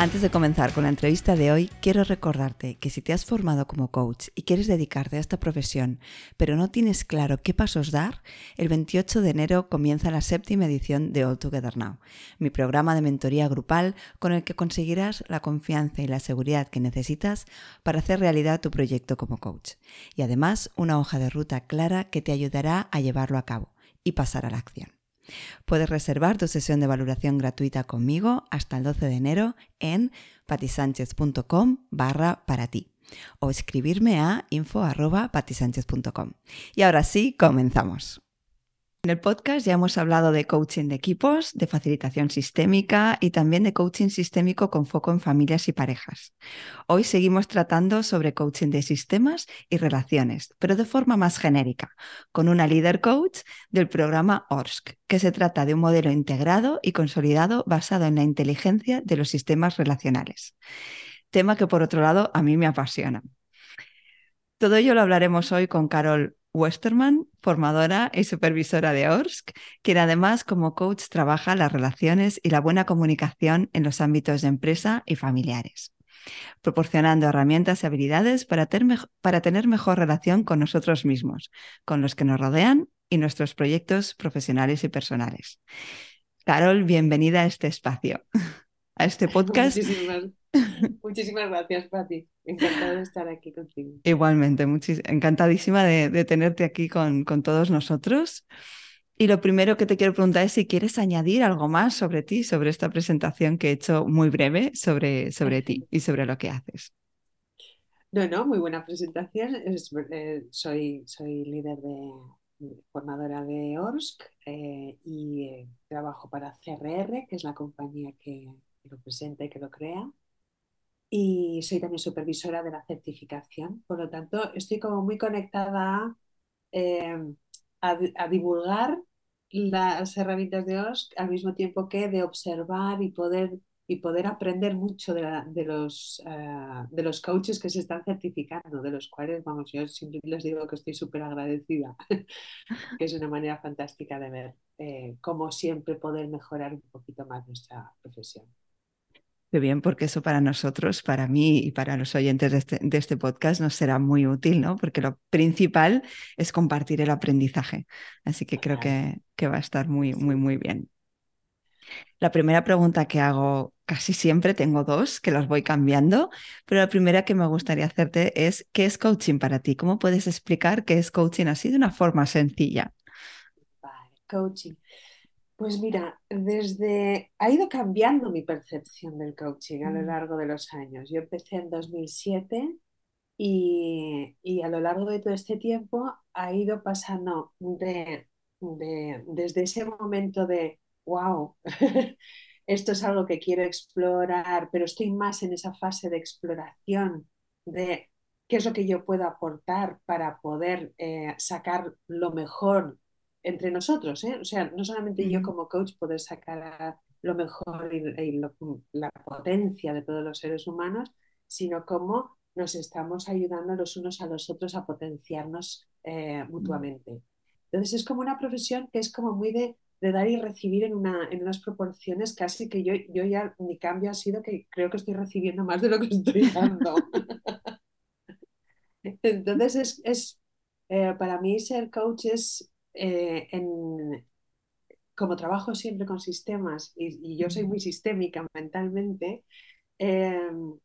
Antes de comenzar con la entrevista de hoy, quiero recordarte que si te has formado como coach y quieres dedicarte a esta profesión, pero no tienes claro qué pasos dar, el 28 de enero comienza la séptima edición de All Together Now, mi programa de mentoría grupal con el que conseguirás la confianza y la seguridad que necesitas para hacer realidad tu proyecto como coach. Y además una hoja de ruta clara que te ayudará a llevarlo a cabo y pasar a la acción. Puedes reservar tu sesión de valoración gratuita conmigo hasta el 12 de enero en patisánchez.com barra para ti o escribirme a info.patisánchez.com. Y ahora sí, comenzamos. En el podcast ya hemos hablado de coaching de equipos, de facilitación sistémica y también de coaching sistémico con foco en familias y parejas. Hoy seguimos tratando sobre coaching de sistemas y relaciones, pero de forma más genérica, con una líder coach del programa ORSC, que se trata de un modelo integrado y consolidado basado en la inteligencia de los sistemas relacionales. Tema que por otro lado a mí me apasiona. Todo ello lo hablaremos hoy con Carol Westerman, formadora y supervisora de ORSC, quien además como coach trabaja las relaciones y la buena comunicación en los ámbitos de empresa y familiares, proporcionando herramientas y habilidades para, para tener mejor relación con nosotros mismos, con los que nos rodean y nuestros proyectos profesionales y personales. Carol, bienvenida a este espacio, a este podcast. Muchísimas gracias, Pati. Encantada de estar aquí contigo. Igualmente, encantadísima de, tenerte aquí con, todos nosotros. Y lo primero que te quiero preguntar es si quieres añadir algo más sobre ti, sobre esta presentación que he hecho muy breve sobre, sobre ti y sobre lo que haces. No, no, muy buena presentación. Eh, soy, soy líder de formadora de ORSC eh, y eh, trabajo para CRR, que es la compañía que lo presenta y que lo crea y soy también supervisora de la certificación. Por lo tanto, estoy como muy conectada eh, a, divulgar las herramientas de OSC al mismo tiempo que de observar y poder, y poder aprender mucho de, los, eh, de los coaches que se están certificando, de los cuales, vamos, yo siempre les digo que estoy súper agradecida, que es una manera fantástica de ver eh, cómo siempre poder mejorar un poquito más nuestra profesión. Qué bien, porque eso para nosotros, para mí y para los oyentes de este, de este, podcast nos será muy útil, ¿no? Porque lo principal es compartir el aprendizaje. Así que creo que, que va a estar muy, muy, muy bien. La primera pregunta que hago casi siempre, tengo dos que las voy cambiando, pero la primera que me gustaría hacerte es, ¿qué es coaching para ti? ¿Cómo puedes explicar qué es coaching así de una forma sencilla? Vale, coaching. Pues mira, desde ha ido cambiando mi percepción del coaching a lo mm. largo de los años. Yo empecé en 2007 y, y a lo largo de todo este tiempo ha ido pasando de, desde ese momento de, wow, esto es algo que quiero explorar, pero estoy más en esa fase de exploración de qué es lo que yo puedo aportar para poder eh, sacar lo mejor entre nosotros, ¿eh? o sea, no solamente yo como coach poder sacar lo mejor y, la potencia de todos los seres humanos, sino cómo nos estamos ayudando los unos a los otros a potenciarnos eh, mutuamente. Entonces es como una profesión que es como muy de, dar y recibir en, una, en unas proporciones casi que yo, yo ya mi cambio ha sido que creo que estoy recibiendo más de lo que estoy dando. Entonces es, es eh, para mí ser coach es eh, como trabajo siempre con sistemas y, yo soy muy sistémica mentalmente, em,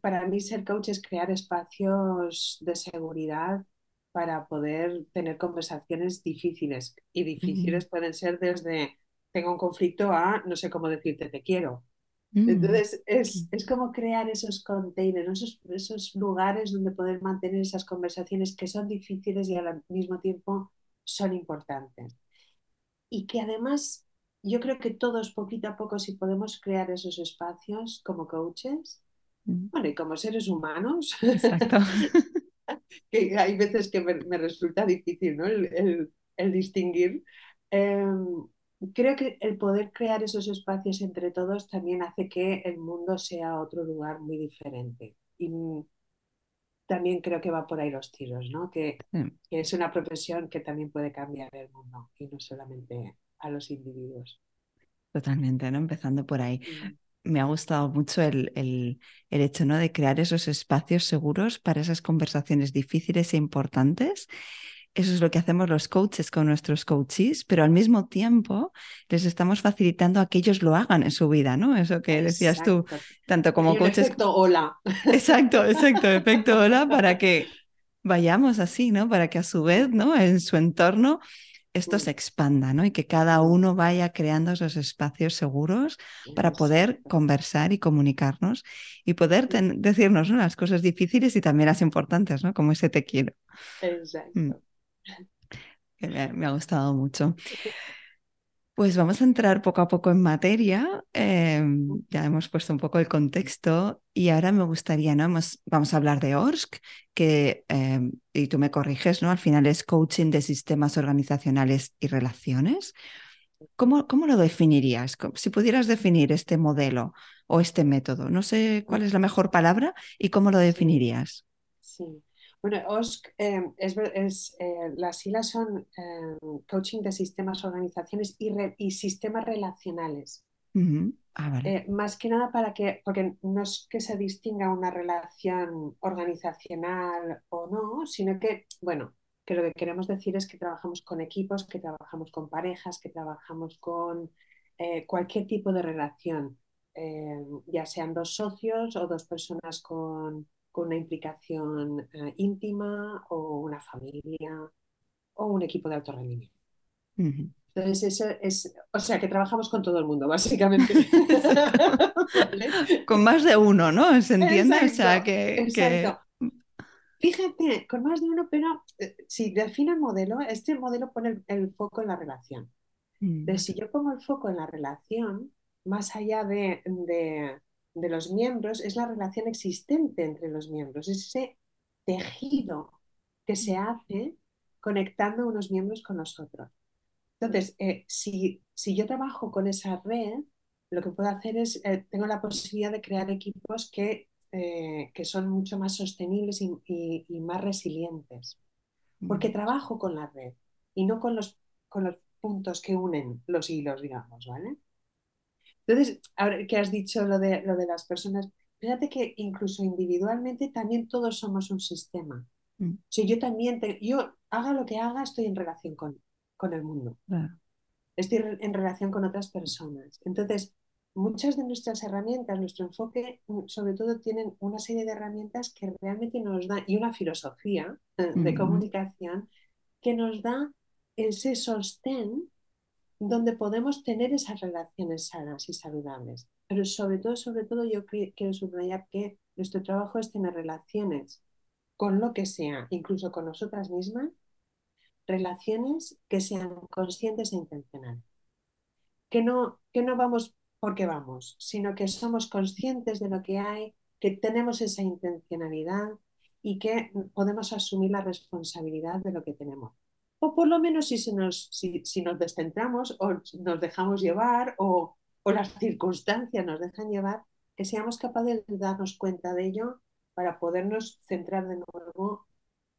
para mí ser coach es crear espacios de seguridad para poder tener conversaciones difíciles. Y difíciles pueden ser desde tengo un conflicto a no sé cómo decirte te quiero. Mm. Entonces es, es, como crear esos containers, esos, esos lugares donde poder mantener esas conversaciones que son difíciles y al mismo tiempo son importantes. Y que además yo creo que todos poquito a poco si podemos crear esos espacios como coaches, mm. bueno, y como seres humanos, Exacto. que hay veces que me, resulta difícil ¿no? el, el, distinguir. Em, creo que el poder crear esos espacios entre todos también hace que el mundo sea otro lugar muy diferente. Y también creo que va por ahí los tiros, ¿no? Que, que es una profesión que también puede cambiar el mundo y no solamente a los individuos. Totalmente, ¿no? Empezando por ahí. Me ha gustado mucho el, el, el, hecho ¿no? de crear esos espacios seguros para esas conversaciones difíciles e importantes eso es lo que hacemos los coaches con nuestros coaches, pero al mismo tiempo les estamos facilitando a que ellos lo hagan en su vida, ¿no? Eso que decías tú, tanto como coaches. Efecto hola. Exacto, exacto, efecto hola, para que vayamos así, ¿no? Para que a su vez, ¿no? En su entorno esto se expanda, ¿no? Y que cada uno vaya creando esos espacios seguros para poder conversar y comunicarnos y poder decirnos las cosas difíciles y también las importantes, ¿no? Como ese te quiero. Mm. Me, ha gustado mucho. Pues vamos a entrar poco a poco en materia. Em, ya hemos puesto un poco el contexto y ahora me gustaría, ¿no? vamos a hablar de ORSC, que, em, y tú me corriges, ¿no? Al final es coaching de sistemas organizacionales y relaciones. ¿Cómo, cómo lo definirías? Si pudieras definir este modelo o este método, no sé cuál es la mejor palabra y cómo lo definirías. Sí. Bueno, OSC, em, es, eh, las siglas son em, Coaching de Sistemas, Organizaciones y, Sistemas Relacionales. Ah, eh, más que nada para que, porque no es que se distinga una relación organizacional o no, sino que, bueno, que lo que queremos decir es que trabajamos con equipos, que trabajamos con parejas, que trabajamos con eh, cualquier tipo de relación, em, ya sean dos socios o dos personas con con una implicación eh, íntima o una familia o un equipo de alto rendimiento. Entonces, eso es, o sea, que trabajamos con todo el mundo, básicamente. Con más de uno, ¿no? ¿Se entiende? o sea, que, Fíjate, con más de uno, pero eh, si define el modelo, este modelo pone el, foco en la relación. Entonces, mm. si yo pongo el foco en la relación, más allá de de los miembros es la relación existente entre los miembros, es ese tejido que se hace conectando unos miembros con los otros. Entonces, eh, si, si, yo trabajo con esa red, lo que puedo hacer es, eh, tengo la posibilidad de crear equipos que, eh, que son mucho más sostenibles y, y, más resilientes, porque trabajo con la red y no con los, con los puntos que unen los hilos, digamos, ¿vale? Entonces, ahora que has dicho lo de, lo de las personas, fíjate que incluso individualmente también todos somos un sistema. Mm. Si yo también, yo haga lo que haga, estoy en relación con, con el mundo. Estoy en relación con otras personas. Entonces, muchas de nuestras herramientas, nuestro enfoque, mm, sobre todo, tienen una serie de herramientas que realmente nos dan, y una filosofía eh, de comunicación que nos da ese sostén donde podemos tener esas relaciones sanas y saludables. Pero sobre todo, sobre todo, yo quiero subrayar que nuestro trabajo es tener relaciones con lo que sea, incluso con nosotras mismas, relaciones que sean conscientes e intencionales. Que no, que no vamos porque vamos, sino que somos conscientes de lo que hay, que tenemos esa intencionalidad y que podemos asumir la responsabilidad de lo que tenemos o por lo menos si, se nos, si, nos descentramos o nos dejamos llevar o, las circunstancias nos dejan llevar, que seamos capaces de darnos cuenta de ello para podernos centrar de nuevo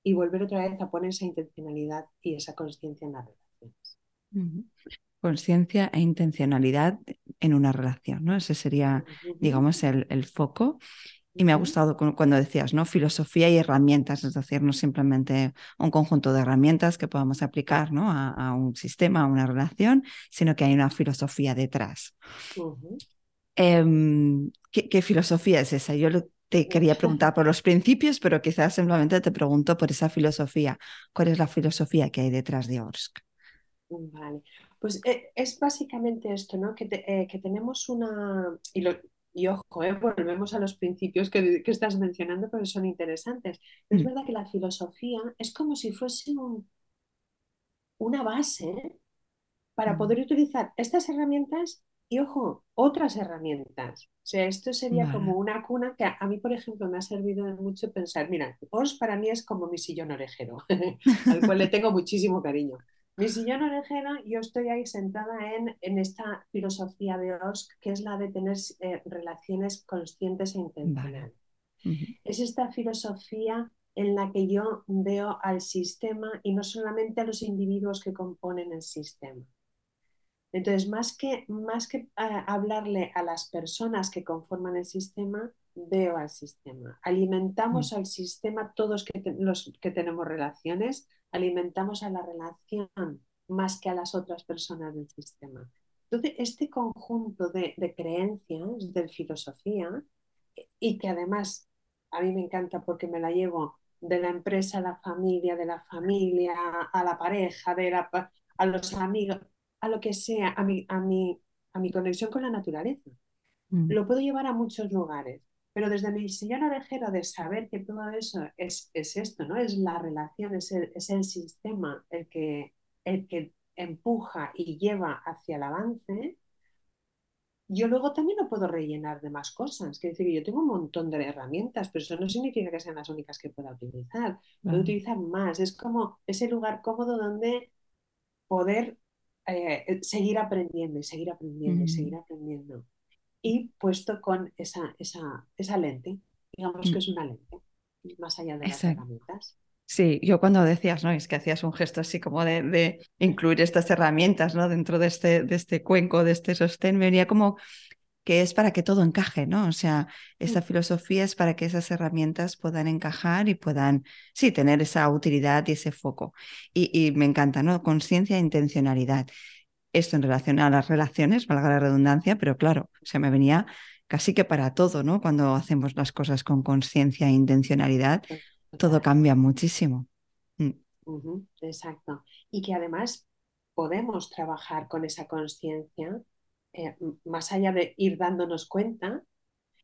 y volver otra vez a poner esa intencionalidad y esa conciencia en las relaciones. Conciencia e intencionalidad en una relación, ¿no? Ese sería, digamos, el, el, foco. Y me ha gustado cuando decías, ¿no? Filosofía y herramientas, es decir, no simplemente un conjunto de herramientas que podamos aplicar ¿no? a, un sistema, a una relación, sino que hay una filosofía detrás. Em, ¿qué, filosofía es esa? Yo te quería preguntar por los principios, pero quizás simplemente te pregunto por esa filosofía. ¿Cuál es la filosofía que hay detrás de ORSC? Vale, pues eh, es básicamente esto, ¿no? Que, eh, que tenemos una, y, lo, y ojo, eh, volvemos a los principios que, que, estás mencionando, pero son interesantes. Es mm. verdad que la filosofía es como si fuese un, una base para mm. poder utilizar estas herramientas y, ojo, otras herramientas. O sea, esto sería como una cuna que a, mí, por ejemplo, me ha servido mucho pensar, mira, OS para mí es como mi sillón orejero, al cual le tengo muchísimo cariño. Mi sillón orejero, yo estoy ahí sentada en, en esta filosofía de OSC, que es la de tener eh, relaciones conscientes e intencionales. Es esta filosofía en la que yo veo al sistema y no solamente a los individuos que componen el sistema. Entonces, más que, más que uh, hablarle a las personas que conforman el sistema, veo al sistema. Alimentamos mm. al sistema todos que los que tenemos relaciones, alimentamos a la relación más que a las otras personas del sistema. Entonces, este conjunto de, creencias, de filosofía, y que además a mí me encanta porque me la llevo de la empresa a la familia, de la familia a la pareja, de la, a los amigos, a lo que sea, a mi, a mi, a mi conexión con la naturaleza. Mm. Lo puedo llevar a muchos lugares. Pero desde mi sillón orejero de saber que todo eso es, es esto, ¿no? Es la relación, es el, es el sistema el que, el que empuja y lleva hacia el avance, yo luego también lo puedo rellenar de más cosas. Quiere decir, yo tengo un montón de herramientas, pero eso no significa que sean las únicas que pueda utilizar. Puedo utilizar más. Es como ese lugar cómodo donde poder eh, seguir aprendiendo y seguir aprendiendo y seguir aprendiendo y puesto con esa, esa, esa lente, digamos que mm. es una lente, más allá de las herramientas. Sí, yo cuando decías, ¿no? Es que hacías un gesto así como de, de incluir estas herramientas, ¿no? Dentro de este, de este cuenco, de este sostén, me venía como que es para que todo encaje, ¿no? O sea, esta mm. filosofía es para que esas herramientas puedan encajar y puedan, sí, tener esa utilidad y ese foco. Y, y me encanta, ¿no? Conciencia e intencionalidad esto en relación a las relaciones, valga la redundancia, pero claro, se me venía casi que para todo, ¿no? Cuando hacemos las cosas con conciencia e intencionalidad, todo cambia muchísimo. Mm. exacto. Y que además podemos trabajar con esa conciencia, eh, más allá de ir dándonos cuenta,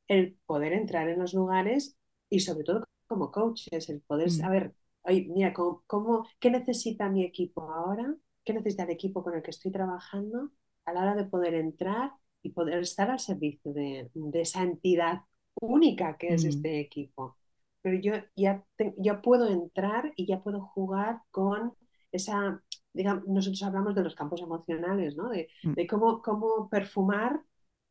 el poder entrar en los lugares y sobre todo como coaches, el poder mm. saber, oye, mira, ¿cómo, ¿qué necesita mi equipo ahora? Qué necesita el equipo con el que estoy trabajando a la hora de poder entrar y poder estar al servicio de, esa entidad única que es este equipo. Pero yo ya, puedo entrar y ya puedo jugar con esa, digamos, nosotros hablamos de los campos emocionales, ¿no? De, mm. cómo, cómo perfumar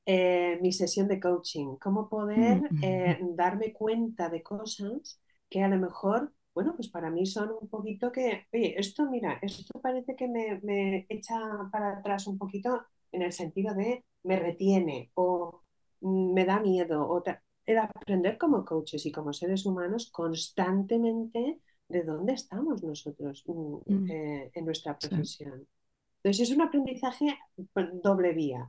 eh, mi sesión de coaching, cómo poder mm, mm, eh, darme cuenta de cosas que a lo mejor bueno, pues para mí son un poquito que, oye, esto, mira, esto parece que me, echa para atrás un poquito en el sentido de me retiene o me da miedo. O el aprender como coaches y como seres humanos constantemente de dónde estamos nosotros mm, mm. Eh, en nuestra profesión. Entonces es un aprendizaje doble vía.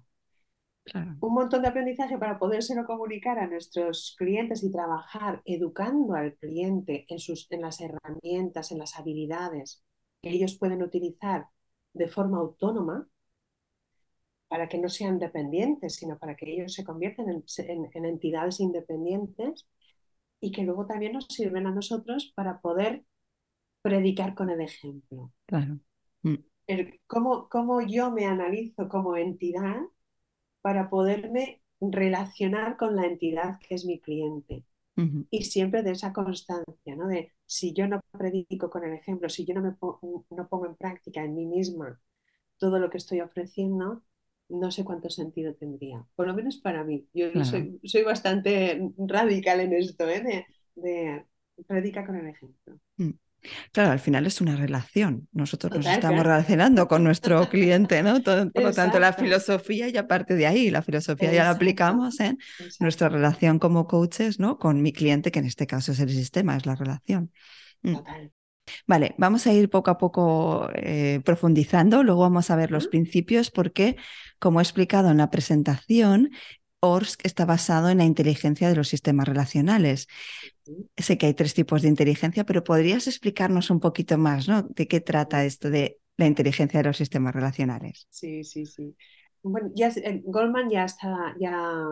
Un montón de aprendizaje para podérselo comunicar a nuestros clientes y trabajar educando al cliente en, sus, en las herramientas, en las habilidades que ellos pueden utilizar de forma autónoma para que no sean dependientes, sino para que ellos se conviertan en, entidades independientes y que luego también nos sirven a nosotros para poder predicar con el ejemplo. Claro. Mm. cómo, cómo yo me analizo como entidad para poderme relacionar con la entidad que es mi cliente. Y siempre de esa constancia, ¿no? De si yo no predico con el ejemplo, si yo no, me no pongo en práctica en mí misma todo lo que estoy ofreciendo, no sé cuánto sentido tendría. Por lo menos para mí. Yo soy, soy, bastante radical en esto, ¿eh? de, de predica con el ejemplo. Mm. Claro, al final es una relación. Nosotros nos estamos relacionando con nuestro cliente, ¿no? por lo tanto, la filosofía y aparte de ahí, la filosofía ya la aplicamos en nuestra relación como coaches, ¿no? Con mi cliente, que en este caso es el sistema, es la relación. Mm. Vale, vamos a ir poco a poco eh, profundizando, luego vamos a ver los principios porque, como he explicado en la presentación, ORSC está basado en la inteligencia de los sistemas relacionales. Sé que hay tres tipos de inteligencia, pero ¿podrías explicarnos un poquito más, ¿no? ¿De qué trata esto de la inteligencia de los sistemas relacionales? Sí, sí, sí. Bueno, ya, eh, Goldman ya está, ya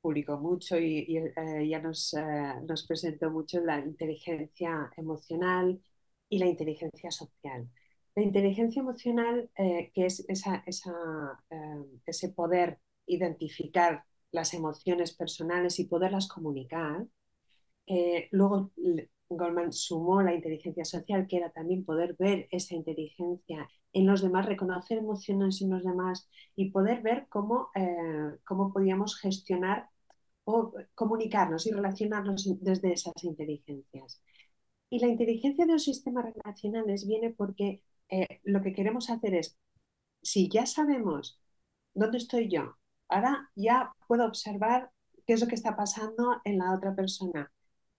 publicó mucho y, eh, ya nos, eh, nos presentó mucho la inteligencia emocional y la inteligencia social. La inteligencia emocional, que es esa, esa, ese poder identificar las emociones personales y poderlas comunicar. Eh, luego Goldman sumó la inteligencia social, que era también poder ver esa inteligencia en los demás, reconocer emociones en los demás y poder ver cómo, eh, cómo podíamos gestionar o comunicarnos y relacionarnos desde esas inteligencias. Y la inteligencia de los sistemas relacionales viene porque eh, lo que queremos hacer es, si ya sabemos dónde estoy yo, Ahora ya puedo observar qué es lo que está pasando en la otra persona.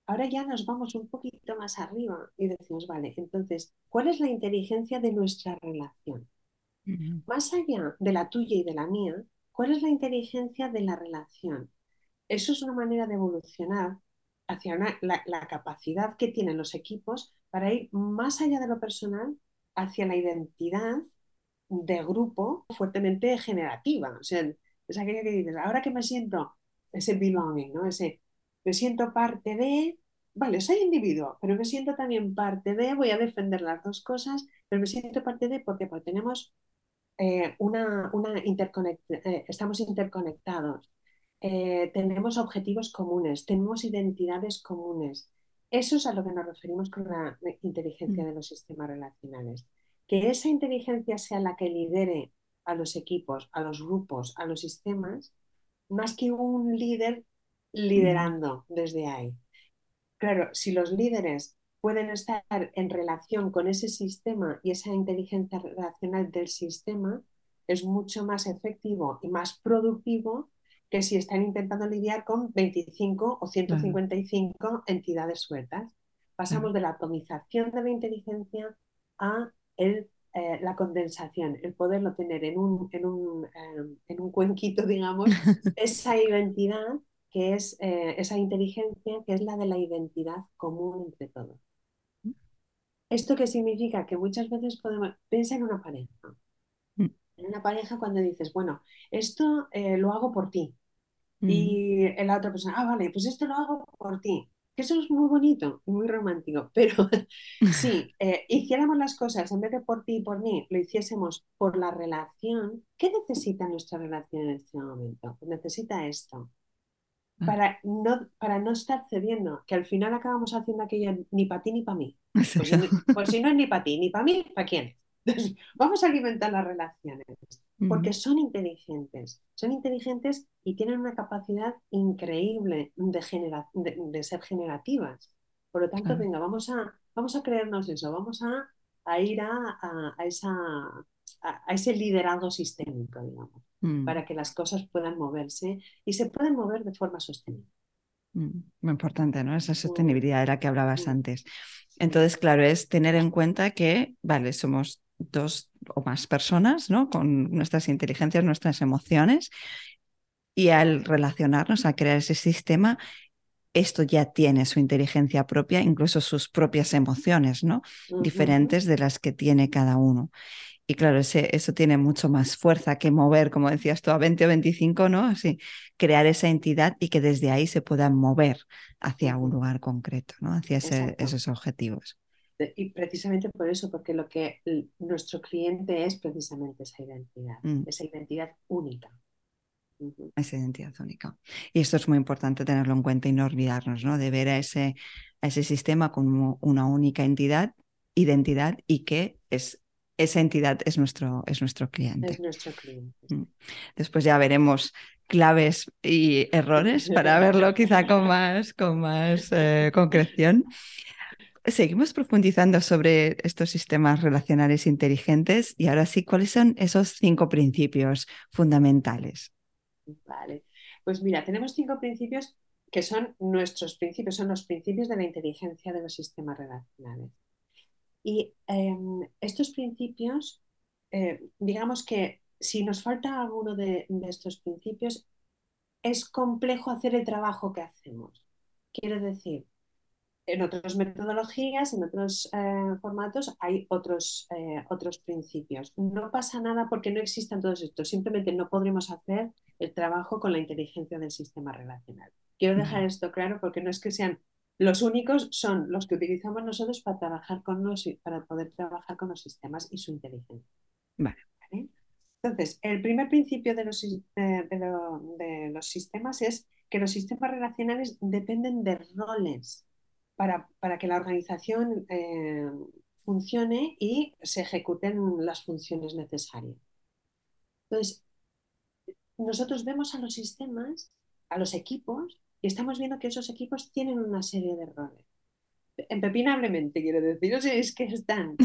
Ahora ya nos vamos un poquito más arriba y decimos, vale, entonces, ¿cuál es la inteligencia de nuestra relación? Más allá de la tuya y de la mía, ¿cuál es la inteligencia de la relación? Eso es una manera de evolucionar hacia la, la, capacidad que tienen los equipos para ir más allá de lo personal hacia la identidad de grupo fuertemente generativa. O sea, es aquella que dices, ahora que me siento, ese belonging, ¿no? Ese, me siento parte de, vale, soy individuo, pero me siento también parte de, voy a defender las dos cosas, pero me siento parte de, porque, porque tenemos eh, una, una eh, estamos interconectados, eh, tenemos objetivos comunes, tenemos identidades comunes. Eso es a lo que nos referimos con la inteligencia mm. de los sistemas relacionales. Que esa inteligencia sea la que lidere a los equipos, a los grupos, a los sistemas, más que un líder liderando desde ahí. Claro, si los líderes pueden estar en relación con ese sistema y esa inteligencia relacional del sistema, es mucho más efectivo y más productivo que si están intentando lidiar con 25 o 155 entidades sueltas. Pasamos de la atomización de la inteligencia a el eh, la condensación, el poderlo tener en un, en un, em, en un cuenquito, digamos, esa identidad que es eh, esa inteligencia que es la de la identidad común entre todos. ¿Esto qué significa? Que muchas veces podemos, piensa en una pareja. Mm. En una pareja cuando dices, bueno, esto eh, lo hago por ti. Mm. Y la otra persona, ah, vale, pues esto lo hago por ti eso es muy bonito y muy romántico, pero si eh, hiciéramos las cosas en vez de por ti y por mí, lo hiciésemos por la relación, ¿qué necesita nuestra relación en este momento? Necesita esto. Ah. Para no, para no estar cediendo, que al final acabamos haciendo aquello ni para ti ni para mí. Pues, pues, si no es ni para ti ni para mí, ¿para quién? vamos a alimentar las relaciones, porque son inteligentes, son inteligentes y tienen una capacidad increíble de, de, ser generativas. Por lo tanto, venga, vamos a, vamos a creernos eso, vamos a, a ir a, a, esa, a, ese liderazgo sistémico, digamos, mm. para que las cosas puedan moverse y se puedan mover de forma sostenible. Mm, muy importante, ¿no? Esa sostenibilidad de la que hablabas antes. Entonces, claro, es tener en cuenta que, vale, somos dos o más personas, ¿no? Con nuestras inteligencias, nuestras emociones. Y al relacionarnos, a crear ese sistema, esto ya tiene su inteligencia propia, incluso sus propias emociones, ¿no? Diferentes de las que tiene cada uno. Y claro, ese, eso tiene mucho más fuerza que mover, como decías tú, a 20 o 25, ¿no? Así, crear esa entidad y que desde ahí se puedan mover hacia un lugar concreto, ¿no? Hacia esos objetivos. Y precisamente por eso, porque lo que nuestro cliente es precisamente esa identidad, mm. esa identidad única. Esa identidad única. Y esto es muy importante tenerlo en cuenta y no olvidarnos, ¿no? De ver a ese, a ese sistema como una única entidad, identidad y que es esa entidad es nuestro, es nuestro cliente. Es nuestro cliente. Mm. Después ya veremos claves y errores para verlo quizá con más, con más eh, concreción. Seguimos profundizando sobre estos sistemas relacionales inteligentes y ahora sí, ¿cuáles son esos cinco principios fundamentales? Vale, pues mira, tenemos cinco principios que son nuestros principios, son los principios de la inteligencia de los sistemas relacionales. Y em, estos principios, eh, digamos que si nos falta alguno de, estos principios, es complejo hacer el trabajo que hacemos. Quiero decir, en otras metodologías, en otros eh, formatos, hay otros, eh, otros principios. No pasa nada porque no existan todos estos, simplemente no podremos hacer el trabajo con la inteligencia del sistema relacional. Quiero dejar esto claro porque no es que sean los únicos, son los que utilizamos nosotros para trabajar con los, para poder trabajar con los sistemas y su inteligencia. Vale. Entonces, el primer principio de los, eh, de los sistemas es que los sistemas relacionales dependen de roles para, que la organización eh, funcione y se ejecuten las funciones necesarias. Entonces, nosotros vemos a los sistemas, a los equipos, y estamos viendo que esos equipos tienen una serie de roles. Empepinablemente, quiero decir, o sea, es que están.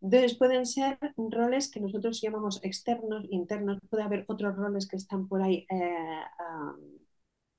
Entonces, pueden ser roles que nosotros llamamos externos, internos, puede haber otros roles que están por ahí eh,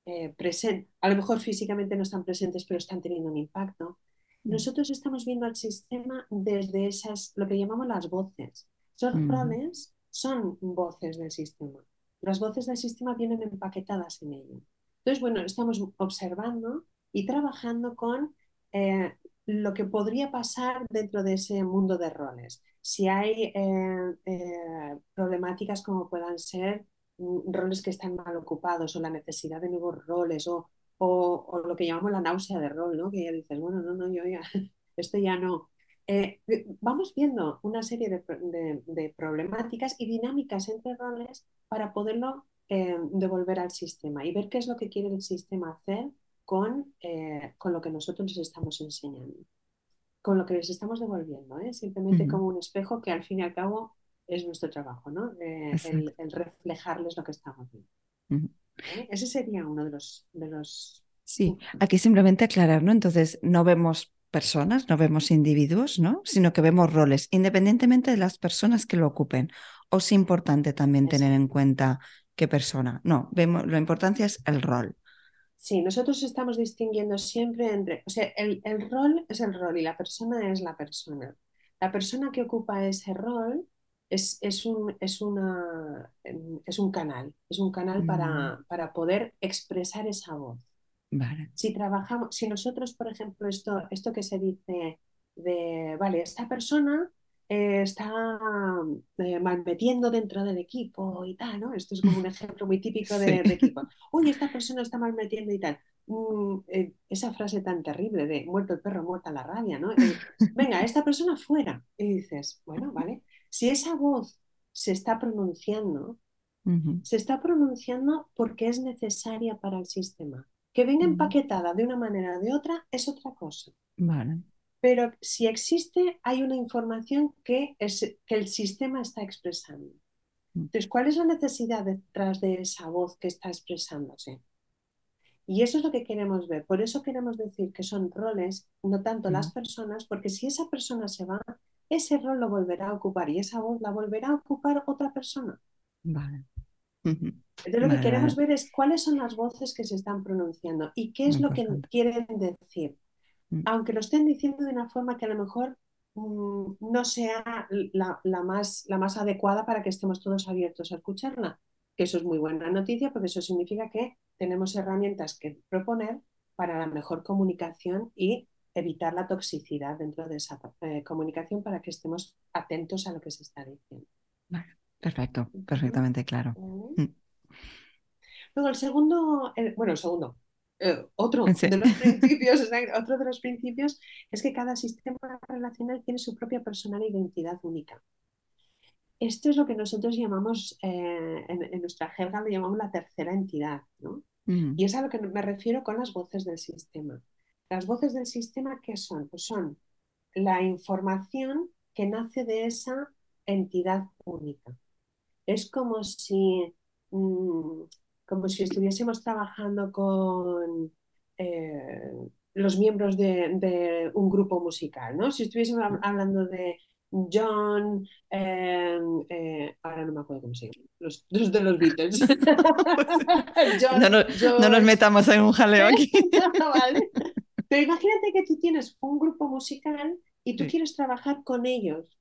eh, presentes, a lo mejor físicamente no están presentes, pero están teniendo un impacto. Mm. Nosotros estamos viendo al sistema desde esas, lo que llamamos las voces. Son mm. roles, son voces del sistema. Las voces del sistema vienen empaquetadas en ello. Entonces, bueno, estamos observando y trabajando con eh, lo que podría pasar dentro de ese mundo de roles. Si hay eh, problemáticas como puedan ser roles que están mal ocupados o la necesidad de nuevos roles o, o, lo que llamamos la náusea de rol, ¿no? que ya dices, bueno, no, no, yo ya, esto ya no. Eh, vamos viendo una serie de, de, problemáticas y dinámicas entre roles para poderlo eh, devolver al sistema y ver qué es lo que quiere el sistema hacer con, eh, con lo que nosotros les estamos enseñando, con lo que les estamos devolviendo, simplemente como un espejo que al fin y al cabo es nuestro trabajo, ¿no? Eh, el, reflejarles lo que estamos viendo. ¿Eh? Ese sería uno de los, de los... Sí, aquí simplemente aclarar, ¿no? Entonces, no vemos personas, no vemos individuos, ¿no? Sino que vemos roles, independientemente de las personas que lo ocupen. ¿O es importante también tener en cuenta qué persona? No, vemos, la importancia es el rol. Sí, nosotros estamos distinguiendo siempre entre, o sea, el, el rol es el rol y la persona es la persona. La persona que ocupa ese rol es, un, es, una, em, es un canal, es un canal para, para, poder expresar esa voz. Si trabajamos, si nosotros, por ejemplo, esto, esto que se dice de, vale, esta persona eh, está eh, malmetiendo dentro del equipo y tal, ¿no? Esto es como un ejemplo muy típico de, equipo. Uy, esta persona está malmetiendo y tal. Mm, eh, esa frase tan terrible de muerto el perro, muerta la rabia, ¿no? Venga, esta persona fuera. Y dices, bueno, vale, si esa voz se está pronunciando, se está pronunciando porque es necesaria para el sistema. Que venga empaquetada de una manera o de otra es otra cosa. Pero si existe, hay una información que, es, que el sistema está expresando. Mm. Entonces, ¿cuál es la necesidad detrás de esa voz que está expresándose? Y eso es lo que queremos ver. Por eso queremos decir que son roles, no tanto las personas, porque si esa persona se va, ese rol lo volverá a ocupar y esa voz la volverá a ocupar otra persona. Vale. Entonces lo que queremos ver es cuáles son las voces que se están pronunciando y qué es lo que quieren decir. Mm. Aunque lo estén diciendo de una forma que a lo mejor mm, no sea la, más, la más adecuada para que estemos todos abiertos a escucharla. Que eso es muy buena noticia porque eso significa que tenemos herramientas que proponer para la mejor comunicación y evitar la toxicidad dentro de esa eh, comunicación para que estemos atentos a lo que se está diciendo. perfecto, perfectamente claro. Mm. Luego el segundo, bueno, el segundo, eh, otro, de los principios, otro de los principios es que cada sistema relacional tiene su propia personal e identidad única. Esto es lo que nosotros llamamos, eh, en, nuestra jerga lo llamamos la tercera entidad, ¿no? Mm. Y es a lo que me refiero con las voces del sistema. Las voces del sistema, ¿qué son? Pues son la información que nace de esa entidad única. Es como si, mm, como si estuviésemos trabajando con eh, los miembros de, un grupo musical, ¿no? Si estuviésemos hablando de John, eh, eh, ahora no me acuerdo cómo se llama, los, de los Beatles. no, nos metamos en un jaleo aquí. vale. Pero imagínate que tú tienes un grupo musical y tú quieres trabajar con ellos.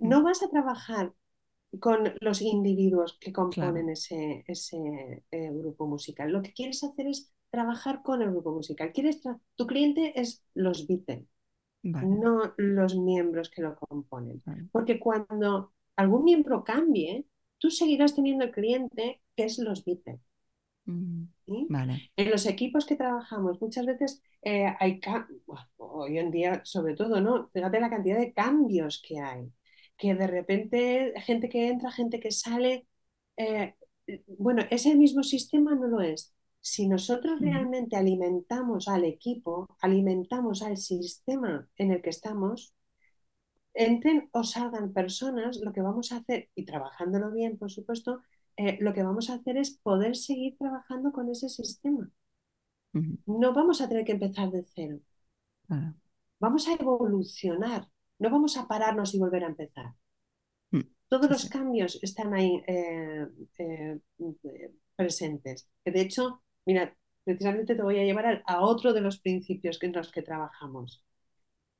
No vas a trabajar con los individuos que componen ese, ese eh, grupo musical. Lo que quieres hacer es trabajar con el grupo musical. Quieres tu cliente es los Beatles, no los miembros que lo componen. Porque cuando algún miembro cambie, tú seguirás teniendo el cliente que es los Beatles. En los equipos que trabajamos, muchas veces eh, hay, hoy en día sobre todo, ¿no? Fíjate la cantidad de cambios que hay que de repente gente que entra, gente que sale. Eh, bueno, ese mismo sistema no lo es. Si nosotros realmente alimentamos al equipo, alimentamos al sistema en el que estamos, entren o salgan personas, lo que vamos a hacer, y trabajándolo bien, por supuesto, eh, lo que vamos a hacer es poder seguir trabajando con ese sistema. No vamos a tener que empezar de cero. Vamos a evolucionar no vamos a pararnos y volver a empezar. Mm, Todos los cambios están ahí eh, eh, presentes. Que de hecho, mira, precisamente te voy a llevar a, otro de los principios en los que trabajamos.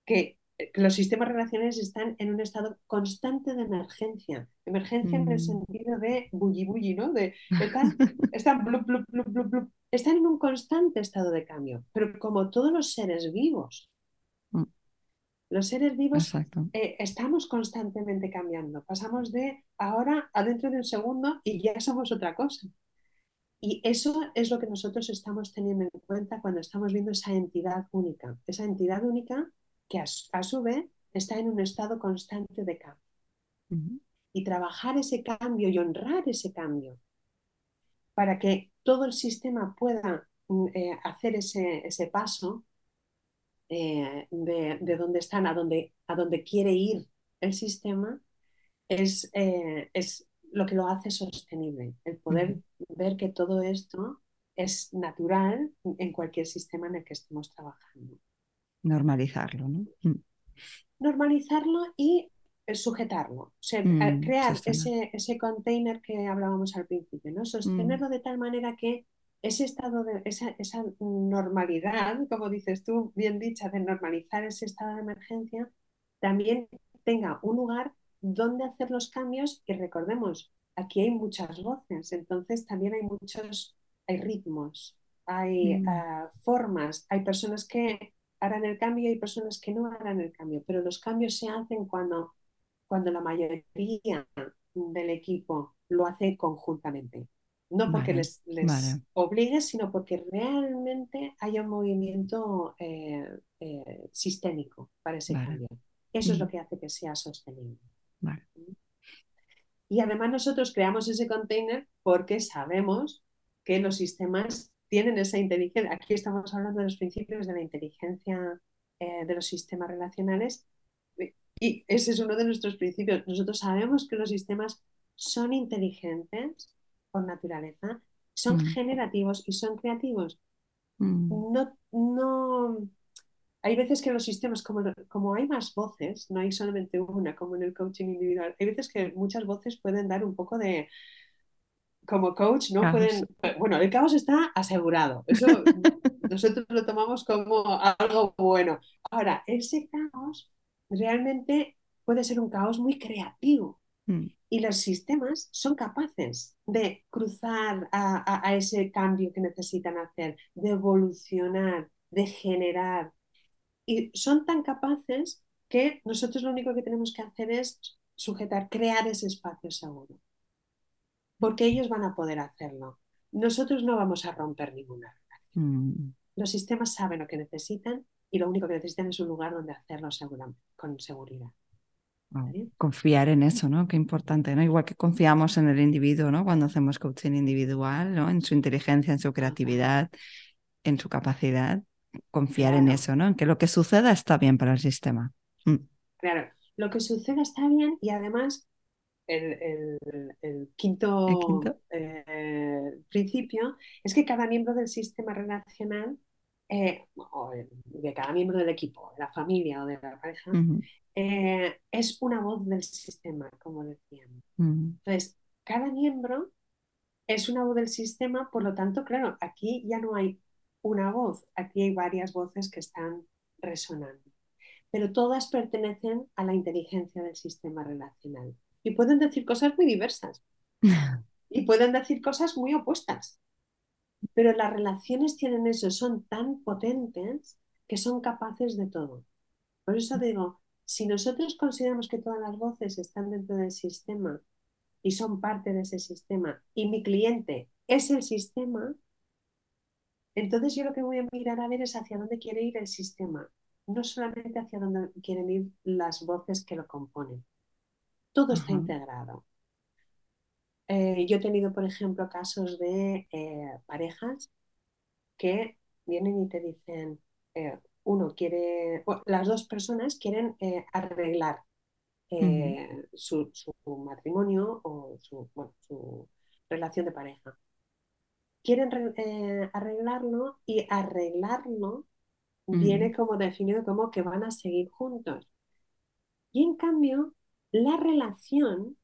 Que, los sistemas relacionales están en un estado constante de emergencia. Emergencia en el mm. sentido de bulli bulli, ¿no? De, están, están, están en un constante estado de cambio. Pero como todos los seres vivos, los seres vivos eh, estamos constantemente cambiando. Pasamos de ahora a dentro de un segundo y ya somos otra cosa. Y eso es lo que nosotros estamos teniendo en cuenta cuando estamos viendo esa entidad única. Esa entidad única que a, su vez está en un estado constante de cambio. Y trabajar ese cambio y honrar ese cambio para que todo el sistema pueda mm, eh, hacer ese, ese paso eh, de, dónde están, a dónde, a quiere ir el sistema, es, eh, es lo que lo hace sostenible, el poder ver que todo esto es natural en cualquier sistema en el que estemos trabajando. Normalizarlo, ¿no? Mm. Normalizarlo y eh, sujetarlo, mm, crear ese, ese container que hablábamos al principio, ¿no? Sostenerlo mm. de tal manera que ese estado de esa, esa, normalidad, como dices tú, bien dicha, de normalizar ese estado de emergencia, también tenga un lugar donde hacer los cambios y recordemos, aquí hay muchas voces, entonces también hay muchos, hay ritmos, hay mm. ah, formas, hay personas que harán el cambio y hay personas que no harán el cambio, pero los cambios se hacen cuando, cuando la mayoría del equipo lo hace conjuntamente. No porque les, obligue, sino porque realmente haya un movimiento eh, eh, sistémico para ese cambio. Eso es lo que hace que sea sostenible. Y además nosotros creamos ese container porque sabemos que los sistemas tienen esa inteligencia. Aquí estamos hablando de los principios de la inteligencia eh, de los sistemas relacionales y ese es uno de nuestros principios. Nosotros sabemos que los sistemas son inteligentes por naturaleza, son mm. generativos y son creativos. Mm. No, no, hay veces que los sistemas, como, como hay más voces, no hay solamente una, como en el coaching individual, hay veces que muchas voces pueden dar un poco de, como coach, no pueden, bueno, el caos está asegurado, eso nosotros lo tomamos como algo bueno. Ahora, ese caos realmente puede ser un caos muy creativo. Mm. Y los sistemas son capaces de cruzar a, ese cambio que necesitan hacer, de evolucionar, de generar. Y son tan capaces que nosotros lo único que tenemos que hacer es sujetar, crear ese espacio seguro. Porque ellos van a poder hacerlo. Nosotros no vamos a romper ninguna relación. Mm. Los sistemas saben lo que necesitan y lo único que necesitan es un lugar donde hacerlo con seguridad. Confiar en eso, ¿no? Qué importante, ¿no? Igual que confiamos en el individuo, ¿no? Cuando hacemos coaching individual, ¿no? En su inteligencia, en su creatividad, en su capacidad, confiar en eso, ¿no? En que lo que suceda está bien para el sistema. Mm. Claro, lo que suceda está bien y además el, quinto, eh, principio es que cada miembro del sistema relacional eh, de cada miembro del equipo, de la familia o de la pareja, eh, es una voz del sistema, como decíamos. Entonces, cada miembro es una voz del sistema, por lo tanto, claro, aquí ya no hay una voz, aquí hay varias voces que están resonando, pero todas pertenecen a la inteligencia del sistema relacional. Y pueden decir cosas muy diversas y pueden decir cosas muy opuestas. Pero las relaciones tienen eso, son tan potentes que son capaces de todo. Por eso digo, si nosotros consideramos que todas las voces están dentro del sistema y son parte de ese sistema y mi cliente es el sistema, entonces yo lo que voy a mirar a ver es hacia dónde quiere ir el sistema, no solamente hacia dónde quieren ir las voces que lo componen. Todo está integrado. Eh, yo he tenido, por ejemplo, casos de eh, parejas que vienen y te dicen, eh, uno quiere, las dos personas quieren arreglar su, matrimonio o su, su relación de pareja. Quieren arreglarlo y arreglarlo viene como definido como que van a seguir juntos. Y en cambio, la relación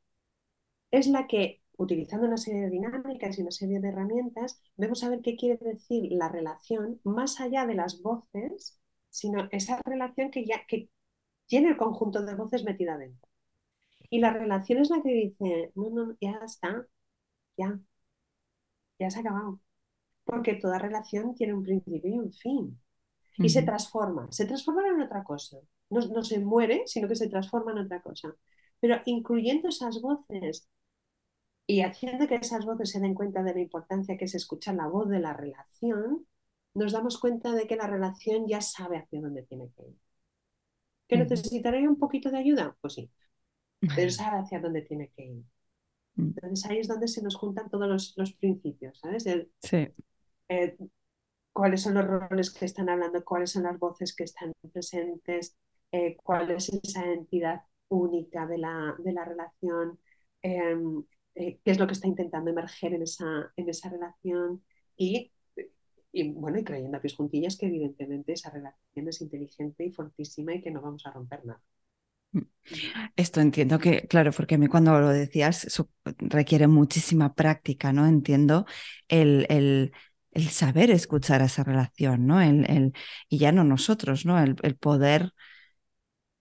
es la que, utilizando una serie de dinámicas y una serie de herramientas, vemos a ver qué quiere decir la relación más allá de las voces, sino esa relación que ya que tiene el conjunto de voces metida dentro. Y la relación es la que dice, no, no, ya está, ya, ya se ha acabado. Porque toda relación tiene un principio y un fin y se transforma, se transforma en otra cosa. No, no, se muere, sino que se transforma en otra cosa. Pero incluyendo esas voces y haciendo que esas voces se den cuenta de la importancia que es escuchar la voz de la relación, nos damos cuenta de que la relación ya sabe hacia dónde tiene que ir. ¿Que necesitaría un poquito de ayuda? Pues sí, pero sabe hacia dónde tiene que ir. Mm. Entonces ahí es donde se nos juntan todos los, los principios, ¿sabes? sí. Eh, cuáles son los roles que están hablando, cuáles son las voces que están presentes, eh, cuál es esa entidad única de la, de la relación, em, eh, qué es lo que está intentando emerger en esa, en esa relación y, y, bueno, y creyendo a pies juntillas que evidentemente esa relación es inteligente y fortísima y que no vamos a romper nada. Mm. Esto entiendo que, claro, porque a mí cuando lo decías requiere muchísima práctica, ¿no? Entiendo el, el el saber escuchar esa relación, ¿no? El, y ya no nosotros, ¿no? El, poder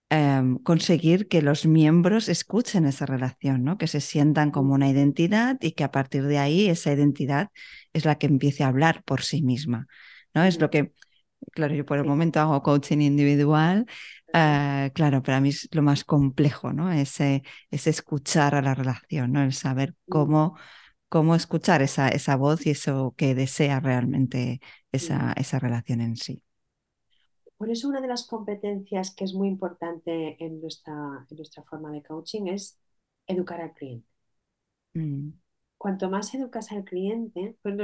em, conseguir que los miembros escuchen esa relación, ¿no? Que se sientan como una identidad y que a partir de ahí esa identidad es la que empiece a hablar por sí misma, ¿no? Es lo que, claro, yo por el momento hago coaching individual, eh, claro, para mí es lo más complejo, ¿no? Ese, ese escuchar a la relación, ¿no? El saber cómo cómo escuchar esa, esa voz y eso que desea realmente esa, esa relación en sí. Por eso una de las competencias que es muy importante en nuestra, en nuestra forma de coaching es educar al cliente. Mm. Cuanto más educas al cliente, pues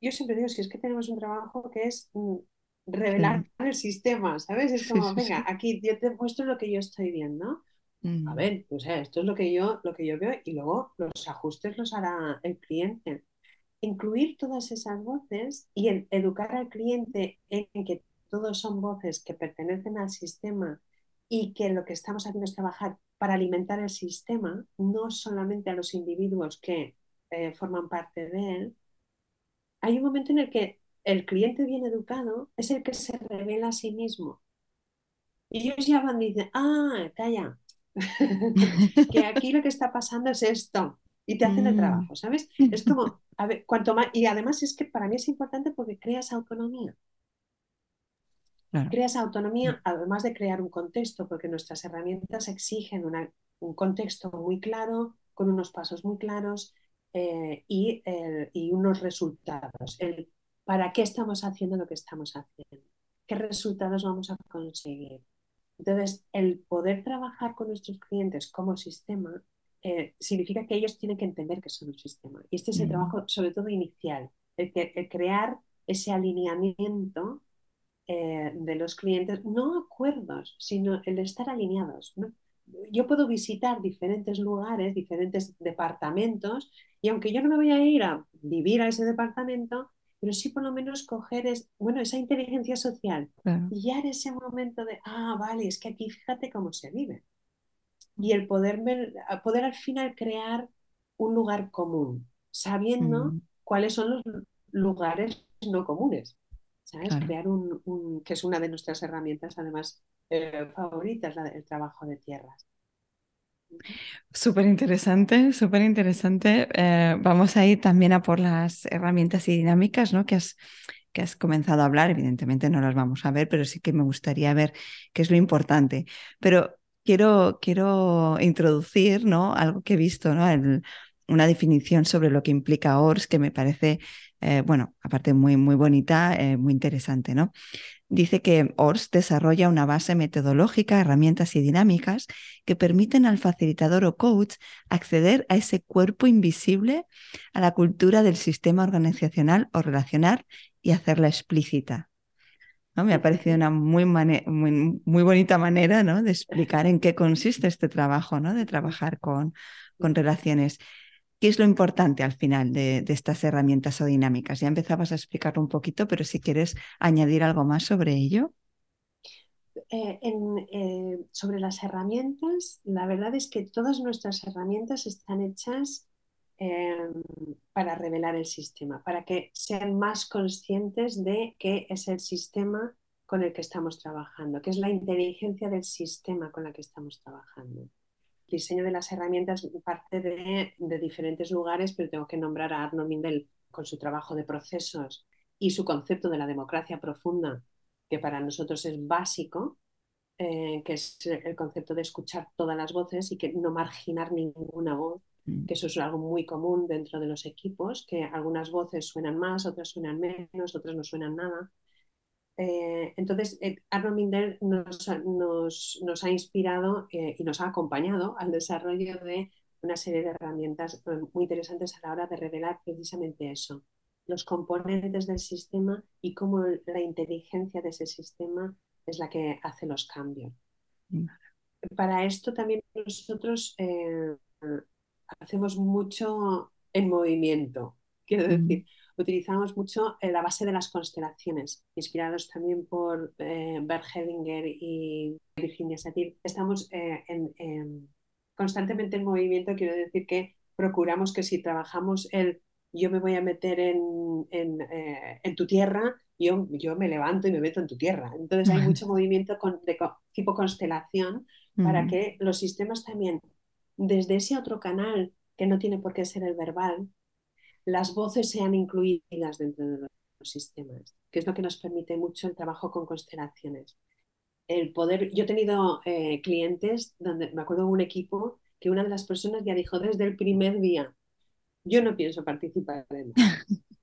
yo siempre digo, si es que tenemos un trabajo que es mm, revelar el sistema, ¿sabes? Es como, venga, aquí yo te muestro lo que yo estoy viendo. A mm. ver, pues esto es lo que yo, lo que yo veo y luego los ajustes los hará el cliente. Incluir todas esas voces y el educar al cliente en que todos son voces que pertenecen al sistema y que lo que estamos haciendo es trabajar para alimentar el sistema, no solamente a los individuos que eh, forman parte de él, hay un momento en el que el cliente bien educado es el que se revela a sí mismo. Y ellos ya van y dicen, ah, calla, que aquí lo que está pasando es esto y te hacen el mm. trabajo, ¿sabes? Es como, a ver, cuanto más, y además es que para mí es importante porque creas autonomía. Creas autonomía, además de crear un contexto, porque nuestras herramientas exigen un contexto muy claro, con unos pasos muy claros eh, y, y, unos resultados. El para qué estamos haciendo lo que estamos haciendo, qué resultados vamos a conseguir, entonces, el poder trabajar con nuestros clientes como sistema eh, significa que ellos tienen que entender que son un sistema. Y este es el trabajo, sobre todo inicial, el, crear ese alineamiento eh, de los clientes, no acuerdos, sino el estar alineados. Yo puedo visitar diferentes lugares, diferentes departamentos, y aunque yo no me voy a ir a vivir a ese departamento, pero sí por lo menos coger es, bueno, esa inteligencia social y ya en ese momento de, ah, vale, es que aquí fíjate cómo se vive. Y el poder, poder al final crear un lugar común, sabiendo mm. cuáles son los lugares no comunes. ¿Sabes? Crear un, que es una de nuestras herramientas, además, eh, favoritas, el trabajo de tierras. Súper interesante, súper interesante. Eh, vamos a ir también a por las herramientas y dinámicas, ¿no? Que has, que has comenzado a hablar. Evidentemente no las vamos a ver, pero sí que me gustaría ver qué es lo importante. Pero quiero, quiero introducir, ¿no? Algo que he visto, ¿no? una definición sobre lo que implica ORS que me parece, eh, bueno, aparte muy, muy bonita, eh, muy interesante, ¿no? Dice que ORS desarrolla una base metodológica, herramientas y dinámicas que permiten al facilitador o coach acceder a ese cuerpo invisible, a la cultura del sistema organizacional o relacional y hacerla explícita. ¿no? Me ha parecido una muy, muy, bonita manera ¿no? de explicar en qué consiste este trabajo, ¿no? de trabajar con, con relaciones. ¿Qué es lo importante al final de, estas herramientas o dinámicas? Ya empezabas a explicarlo un poquito, pero si quieres añadir algo más sobre ello. Eh, eh, sobre las herramientas, la verdad es que todas nuestras herramientas están hechas em, para revelar el sistema, para que sean más conscientes de qué es el sistema con el que estamos trabajando, qué es la inteligencia del sistema con la que estamos trabajando diseño de las herramientas parte de, diferentes lugares, pero tengo que nombrar a Arno Mindel con su trabajo de procesos y su concepto de la democracia profunda, que para nosotros es básico, eh, que es el concepto de escuchar todas las voces y que no marginar ninguna voz, mm. que eso es algo muy común dentro de los equipos, que algunas voces suenan más, otras suenan menos, otras no suenan nada. Eh, entonces, eh, Arno Mindel nos, ha inspirado eh, y nos ha acompañado al desarrollo de una serie de herramientas muy interesantes a la hora de revelar precisamente eso, los componentes del sistema y cómo la inteligencia de ese sistema es la que hace los cambios. Para esto también nosotros hacemos mucho en movimiento, quiero decir, utilizamos mucho la base de las constelaciones, inspirados también por eh, Bert Hellinger y Virginia Satir. Estamos eh, constantemente en movimiento, quiero decir que procuramos que si trabajamos el yo me voy a meter en, en, eh, tu tierra, yo, yo, me levanto y me meto en tu tierra. Entonces hay mucho movimiento con, de tipo constelación para que los sistemas también, desde ese otro canal que no tiene por qué ser el verbal, las voces sean incluidas dentro de los sistemas, que es lo que nos permite mucho el trabajo con constelaciones. El poder, yo he tenido eh, clientes donde me acuerdo de un equipo que una de las personas ya dijo desde el primer día, yo no pienso participar en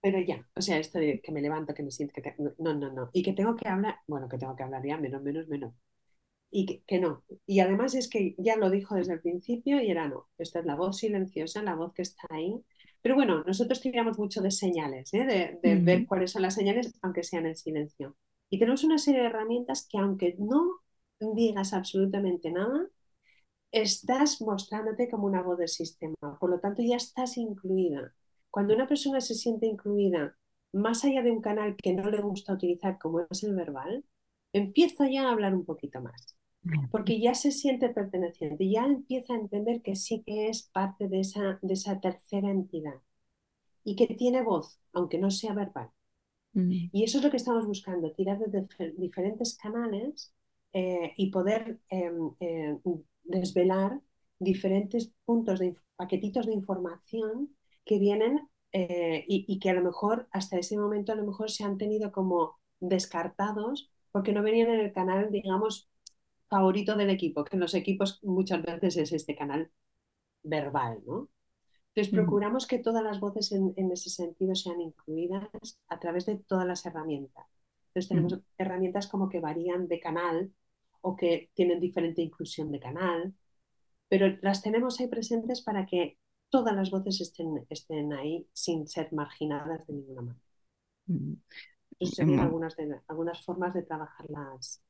Pero ya, o sea, esto de que me levanto, que me siento, que, no, no, no. Y que tengo que hablar, bueno, que tengo que hablar ya, menos, menos, menos. Y que, no. Y además es que ya lo dijo desde el principio y era no. Esta es la voz silenciosa, la voz que está ahí, pero bueno, nosotros tiramos mucho de señales, ¿eh? de, ver cuáles son las señales, aunque sean en silencio. Y tenemos una serie de herramientas que aunque no digas absolutamente nada, estás mostrándote como una voz del sistema. Por lo tanto, ya estás incluida. Cuando una persona se siente incluida, más allá de un canal que no le gusta utilizar como es el verbal, empieza ya a hablar un poquito más porque ya se siente perteneciente, ya empieza a entender que sí que es parte de esa, de esa tercera entidad y que tiene voz, aunque no sea verbal. Mm. Y eso es lo que estamos buscando, tirar de diferentes canales eh, y poder em, em, desvelar diferentes puntos de paquetitos de información que vienen eh, y, y, que a lo mejor hasta ese momento a lo mejor se han tenido como descartados porque no venían en el canal, digamos, favorito del equipo, que en los equipos muchas veces es este canal verbal, ¿no? Entonces procuramos que todas las voces en, ese sentido sean incluidas a través de todas las herramientas. Entonces tenemos herramientas como que varían de canal o que tienen diferente inclusión de canal, pero las tenemos ahí presentes para que todas las voces estén, estén ahí sin ser marginadas de ninguna manera. Entonces serían algunas, de, algunas formas de trabajar las,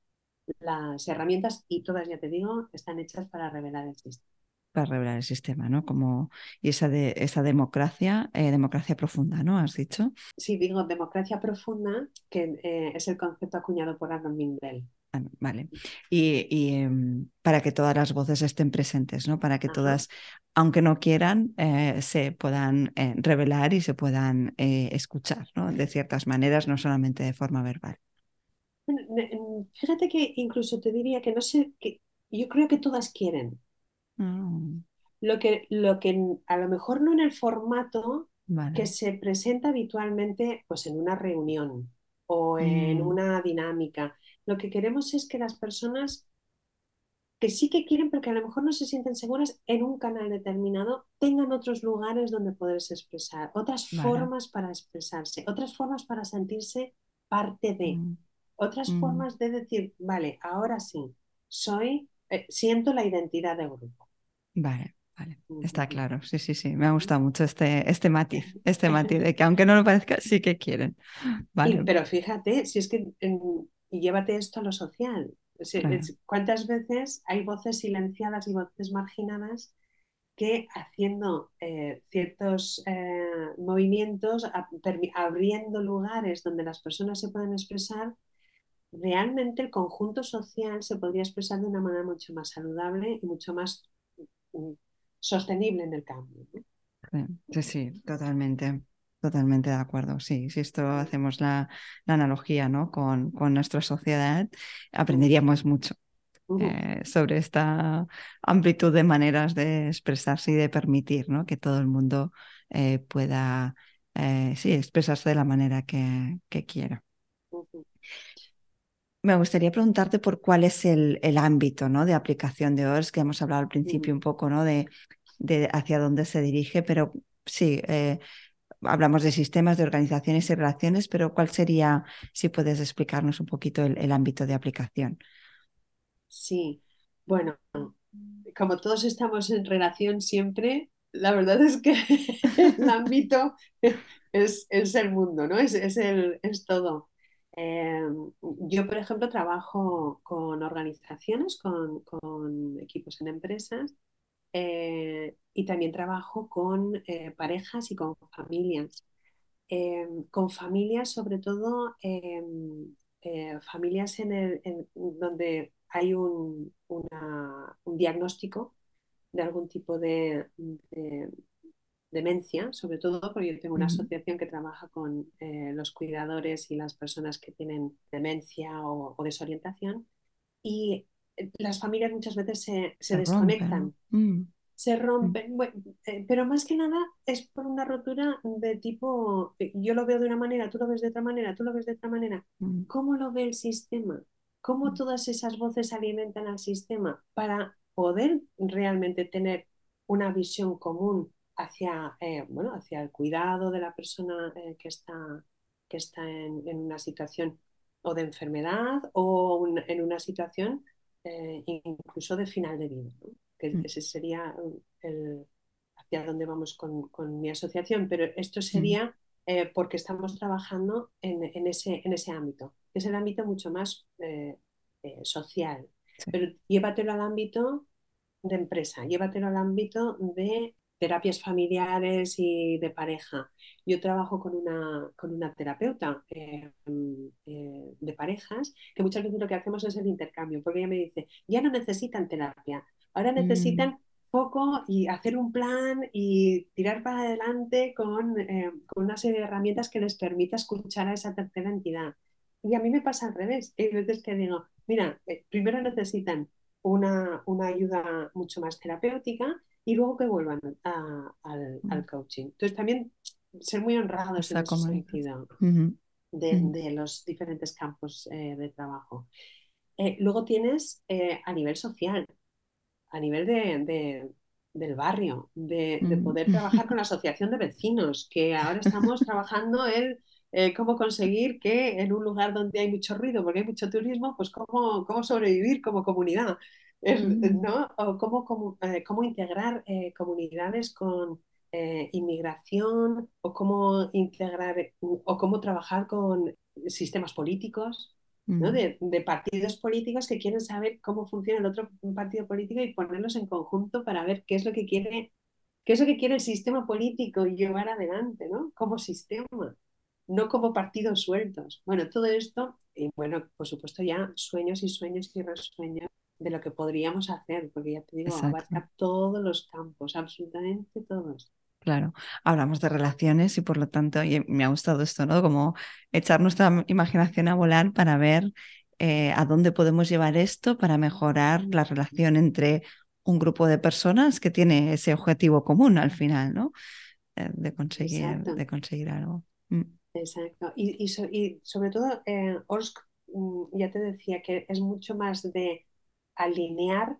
las herramientas y todas, ya te digo, están hechas para revelar el sistema. Para revelar el sistema, ¿no? Como, y esa, de, esa democracia, eh, democracia profunda, ¿no? ¿Has dicho? Sí, digo democracia profunda, que eh, es el concepto acuñado por Arnold Mindel. Ah, vale. Y, em, para que todas las voces estén presentes, ¿no? Para que todas, aunque no quieran, eh, se puedan revelar y se puedan escuchar, ¿no? De ciertas maneras, no solamente de forma verbal. Fíjate que incluso te diría que no sé, que yo creo que todas quieren. Mm, Lo que, lo que a lo mejor no en el formato que se presenta habitualmente pues en una reunión o en Mm, una dinámica. Lo que queremos es que las personas que sí que quieren, pero que a lo mejor no se sienten seguras en un canal determinado, tengan otros lugares donde poderse expresar, otras vale. formas para expresarse, otras formas para sentirse parte de, Mm, otras mm, formas de decir, vale, ahora sí, soy, eh, siento la identidad de grupo. vale, vale. Está claro. Sí, sí, sí. Me ha gustado mucho este, este matiz, este matiz de que aunque no lo parezca, sí que quieren. Y, Vale, pero fíjate, si es que y llévate esto a lo social. Si- claro. es- ¿Cuántas veces hay voces silenciadas y voces marginadas que haciendo eh, ciertos eh, movimientos, a- abriendo lugares donde las personas se pueden expresar, realmente el conjunto social se podría expresar de una manera mucho más saludable y mucho más mm, sostenible en el cambio, ¿no? Sí, sí, totalmente. Totalmente de acuerdo. Sí, si esto hacemos la, la analogía, ¿no? con, con nuestra sociedad, aprenderíamos mucho. eh, sobre esta amplitud de maneras de expresarse y de permitir ¿no? que todo el mundo eh, pueda eh, sí, expresarse de la manera que, que quiera. Me gustaría preguntarte por cuál es el, el ámbito ¿no? de aplicación de OERS, que hemos hablado al principio un poco ¿no? de, de hacia dónde se dirige, pero sí, eh, hablamos de sistemas, de organizaciones y relaciones, pero ¿cuál sería, si puedes explicarnos un poquito el, el ámbito de aplicación? Sí, bueno, como todos estamos en relación siempre, la verdad es que el ámbito es, es el mundo, ¿no? Es, es, el, es todo. Eh, yo, por ejemplo, trabajo con organizaciones, con, con equipos en empresas eh, y también trabajo con eh, parejas y con familias. Eh, con familias, sobre todo eh, eh, familias en el, donde hay un, un, diagnóstico de algún tipo de, demencia, sobre todo porque yo tengo una asociación que trabaja con eh, los cuidadores y las personas que tienen demencia o, o desorientación y las familias muchas veces se, desconectan. Mm, se mm, rompen, bueno, eh, pero más que nada es por una rotura de tipo, eh, yo lo veo de una manera, tú lo ves de otra manera, tú lo ves de otra manera. mm, ¿Cómo lo ve el sistema? ¿Cómo todas esas voces alimentan al sistema para poder realmente tener una visión común hacia, eh, bueno, hacia el cuidado de la persona eh, que está, que está en, en, una situación o de enfermedad o un, en una situación eh, incluso de final de vida? ¿no? que mm. ese sería el, hacia dónde vamos con, con, mi asociación, pero esto Mm, sería eh, porque estamos trabajando en, en, ese, en, ese, ámbito, que es el ámbito mucho más social. sí. Pero llévatelo al ámbito de empresa, llévatelo al ámbito de terapias familiares y de pareja. Yo trabajo con una, con una terapeuta eh, eh, de parejas que muchas veces lo que hacemos es el intercambio, porque ella me dice, ya no necesitan terapia, ahora Mm, necesitan foco y hacer un plan y tirar para adelante con, eh, con una serie de herramientas que les permita escuchar a esa tercera entidad. Y a mí me pasa al revés. Hay veces que digo, mira, primero necesitan una, una, ayuda mucho más terapéutica y luego que vuelvan a, al, mm. al, coaching. Entonces también ser muy honrados en ese sentido de, los diferentes campos eh, de trabajo. Eh, luego tienes eh, a nivel social, a nivel de, de del barrio, de, de, mm, poder trabajar con la asociación de vecinos, que ahora estamos trabajando en eh, cómo conseguir que en un lugar donde hay mucho ruido, porque hay mucho turismo, pues cómo, cómo sobrevivir como comunidad, ¿no? O cómo, cómo, eh, cómo integrar eh, comunidades con eh, inmigración, o cómo integrar, o cómo trabajar con sistemas políticos, ¿no? de, de, partidos políticos que quieren saber cómo funciona el otro partido político y ponerlos en conjunto para ver qué es lo que quiere, qué es lo que quiere el sistema político y llevar adelante, ¿no? Como sistema, no como partidos sueltos. Bueno, todo esto, y bueno, por supuesto ya sueños y sueños y resueños de lo que podríamos hacer, porque ya te digo, Exacto, abarca todos los campos, absolutamente todos. claro. Hablamos de relaciones y por lo tanto, y me ha gustado esto, ¿no? Como echar nuestra imaginación a volar para ver eh, a dónde podemos llevar esto para mejorar la relación entre un grupo de personas que tiene ese objetivo común al final, ¿no? Eh, de, conseguir, de conseguir algo. Mm. Exacto. Y, y, sobre todo, eh, mm, ya te decía que es mucho más de alinear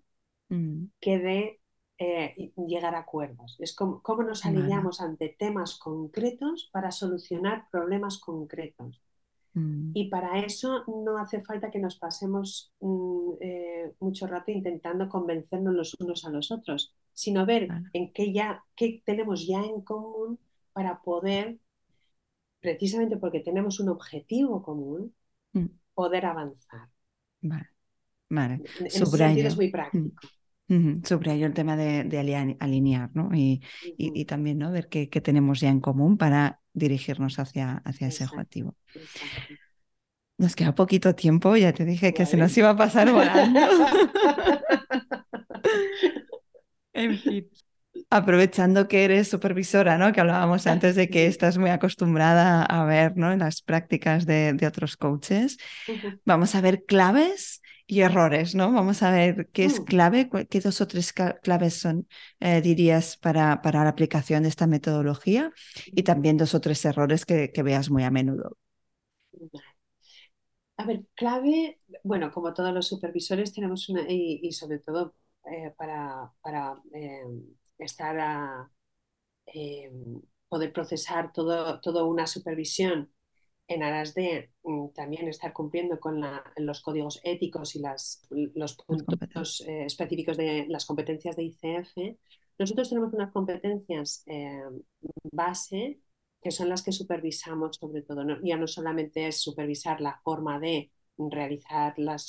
mm. que de eh, llegar a acuerdos. Es como cómo nos alineamos ante temas concretos para solucionar problemas concretos. Mm. Y para eso no hace falta que nos pasemos eh, mucho rato intentando convencernos los unos a los otros, sino ver en qué ya qué tenemos ya en común para poder precisamente porque tenemos un objetivo común, mm. poder avanzar. Vale, vale. En, sentido es muy práctico. Mm. Subrayo el tema de, alinear, ¿no? Y, y, también, ¿no? Ver qué, tenemos ya en común para dirigirnos hacia, hacia ese objetivo. Nos queda poquito tiempo, ya te dije que se nos iba a pasar volando. en fin aprovechando que eres supervisora, ¿no? Que hablábamos antes de que estás muy acostumbrada a ver, ¿no? En las prácticas de, otros coaches. Vamos a ver claves y errores, ¿no? Vamos a ver qué es mm. clave, qué dos o tres claves son, eh, dirías, para, para la aplicación de esta metodología y también dos o tres errores que, veas muy a menudo. A ver, clave, bueno, como todos los supervisores tenemos una, y, sobre todo eh, para, para em, estar a eh, poder procesar todo, toda una supervisión en aras de mm, también estar cumpliendo con los códigos éticos y las, los puntos eh, específicos de las competencias de ICF, nosotros tenemos unas competencias eh, base que son las que supervisamos sobre todo. Ya no solamente es supervisar la forma de realizar las,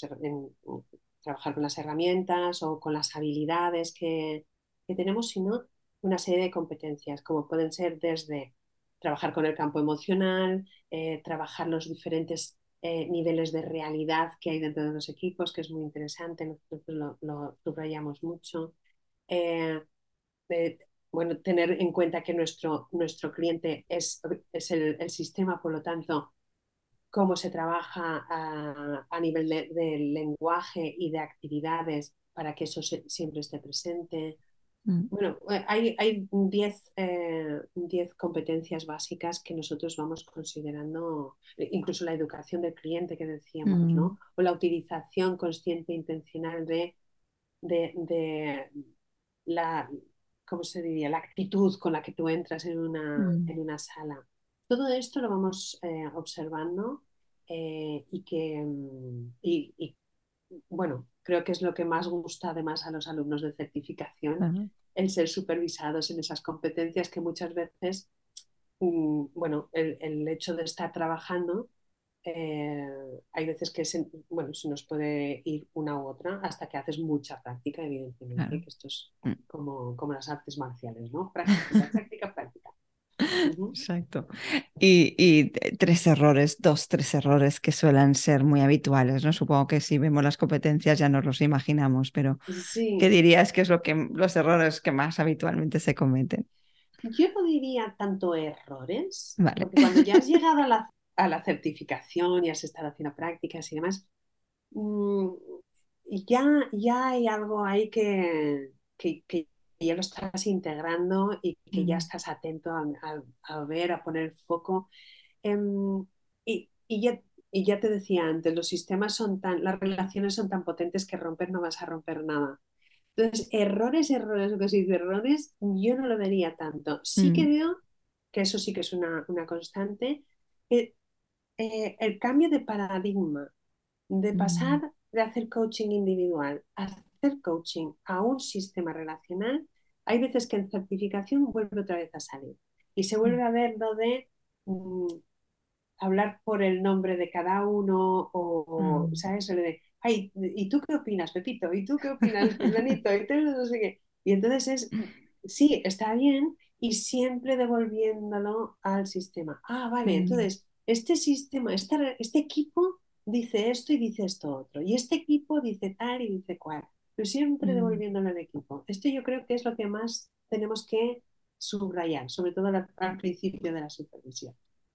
trabajar con las herramientas o con las habilidades que, que tenemos, sino una serie de competencias, como pueden ser desde trabajar con el campo emocional, eh, trabajar los diferentes eh, niveles de realidad que hay dentro de los equipos, que es muy interesante, nosotros lo, subrayamos mucho. Eh, bueno, tener en cuenta que nuestro, nuestro cliente es, es el, sistema, por lo tanto, cómo se trabaja a, nivel de, lenguaje y de actividades para que eso siempre esté presente. Mm. Bueno, eh, hay 10 eh, competencias básicas que nosotros vamos considerando, eh, incluso la educación del cliente que decíamos, ¿no? Mm. O la utilización consciente e intencional de, de, la, ¿cómo se diría? La actitud con la que tú entras en una, mm. en una sala. Todo esto lo vamos observando y que, y, bueno, creo que es lo que más gusta además a los alumnos de certificación, el ser supervisados en esas competencias que muchas veces, mm, bueno, el, hecho de estar trabajando, eh, hay veces que se, bueno, se nos puede ir una u otra hasta que haces mucha práctica, evidentemente, que esto es mm. como, como las artes marciales, ¿no? Práctica, práctica, práctica. Exacto. Y, tres errores, dos, tres errores que suelen ser muy habituales, ¿no? Supongo que si vemos las competencias ya nos los imaginamos, pero ¿qué dirías que es lo que los errores que más habitualmente se cometen? Yo no diría tanto errores, porque cuando ya has llegado a la, a la, certificación y has estado haciendo prácticas y demás, mm, ya, ya hay algo ahí que, que, que ya lo estás integrando y que ya estás atento a, ver, a poner foco. Em, y, ya, y ya te decía antes, los sistemas son tan, las relaciones son tan potentes que romper no vas a romper nada. Entonces, errores, errores, lo que se dice errores, yo no lo vería tanto. Sí que mm. veo que eso sí que es una, constante, eh, eh, el cambio de paradigma, de mm. pasar de hacer coaching individual a hacer coaching a un sistema relacional, hay veces que en certificación vuelve otra vez a salir y se vuelve a ver lo de mm, hablar por el nombre de cada uno o, mm. ¿sabes? de, ay, ¿y tú qué opinas, Pepito? ¿Y tú qué opinas, Planito? ¿Y, no sé qué? y entonces es, sí, está bien y siempre devolviéndolo al sistema. Ah, vale, mm. entonces este sistema, este, este equipo dice esto y dice esto otro, y este equipo dice tal y dice cual pero siempre mm. devolviéndolo al equipo. Esto yo creo que es lo que más tenemos que subrayar, sobre todo al, principio de la supervisión.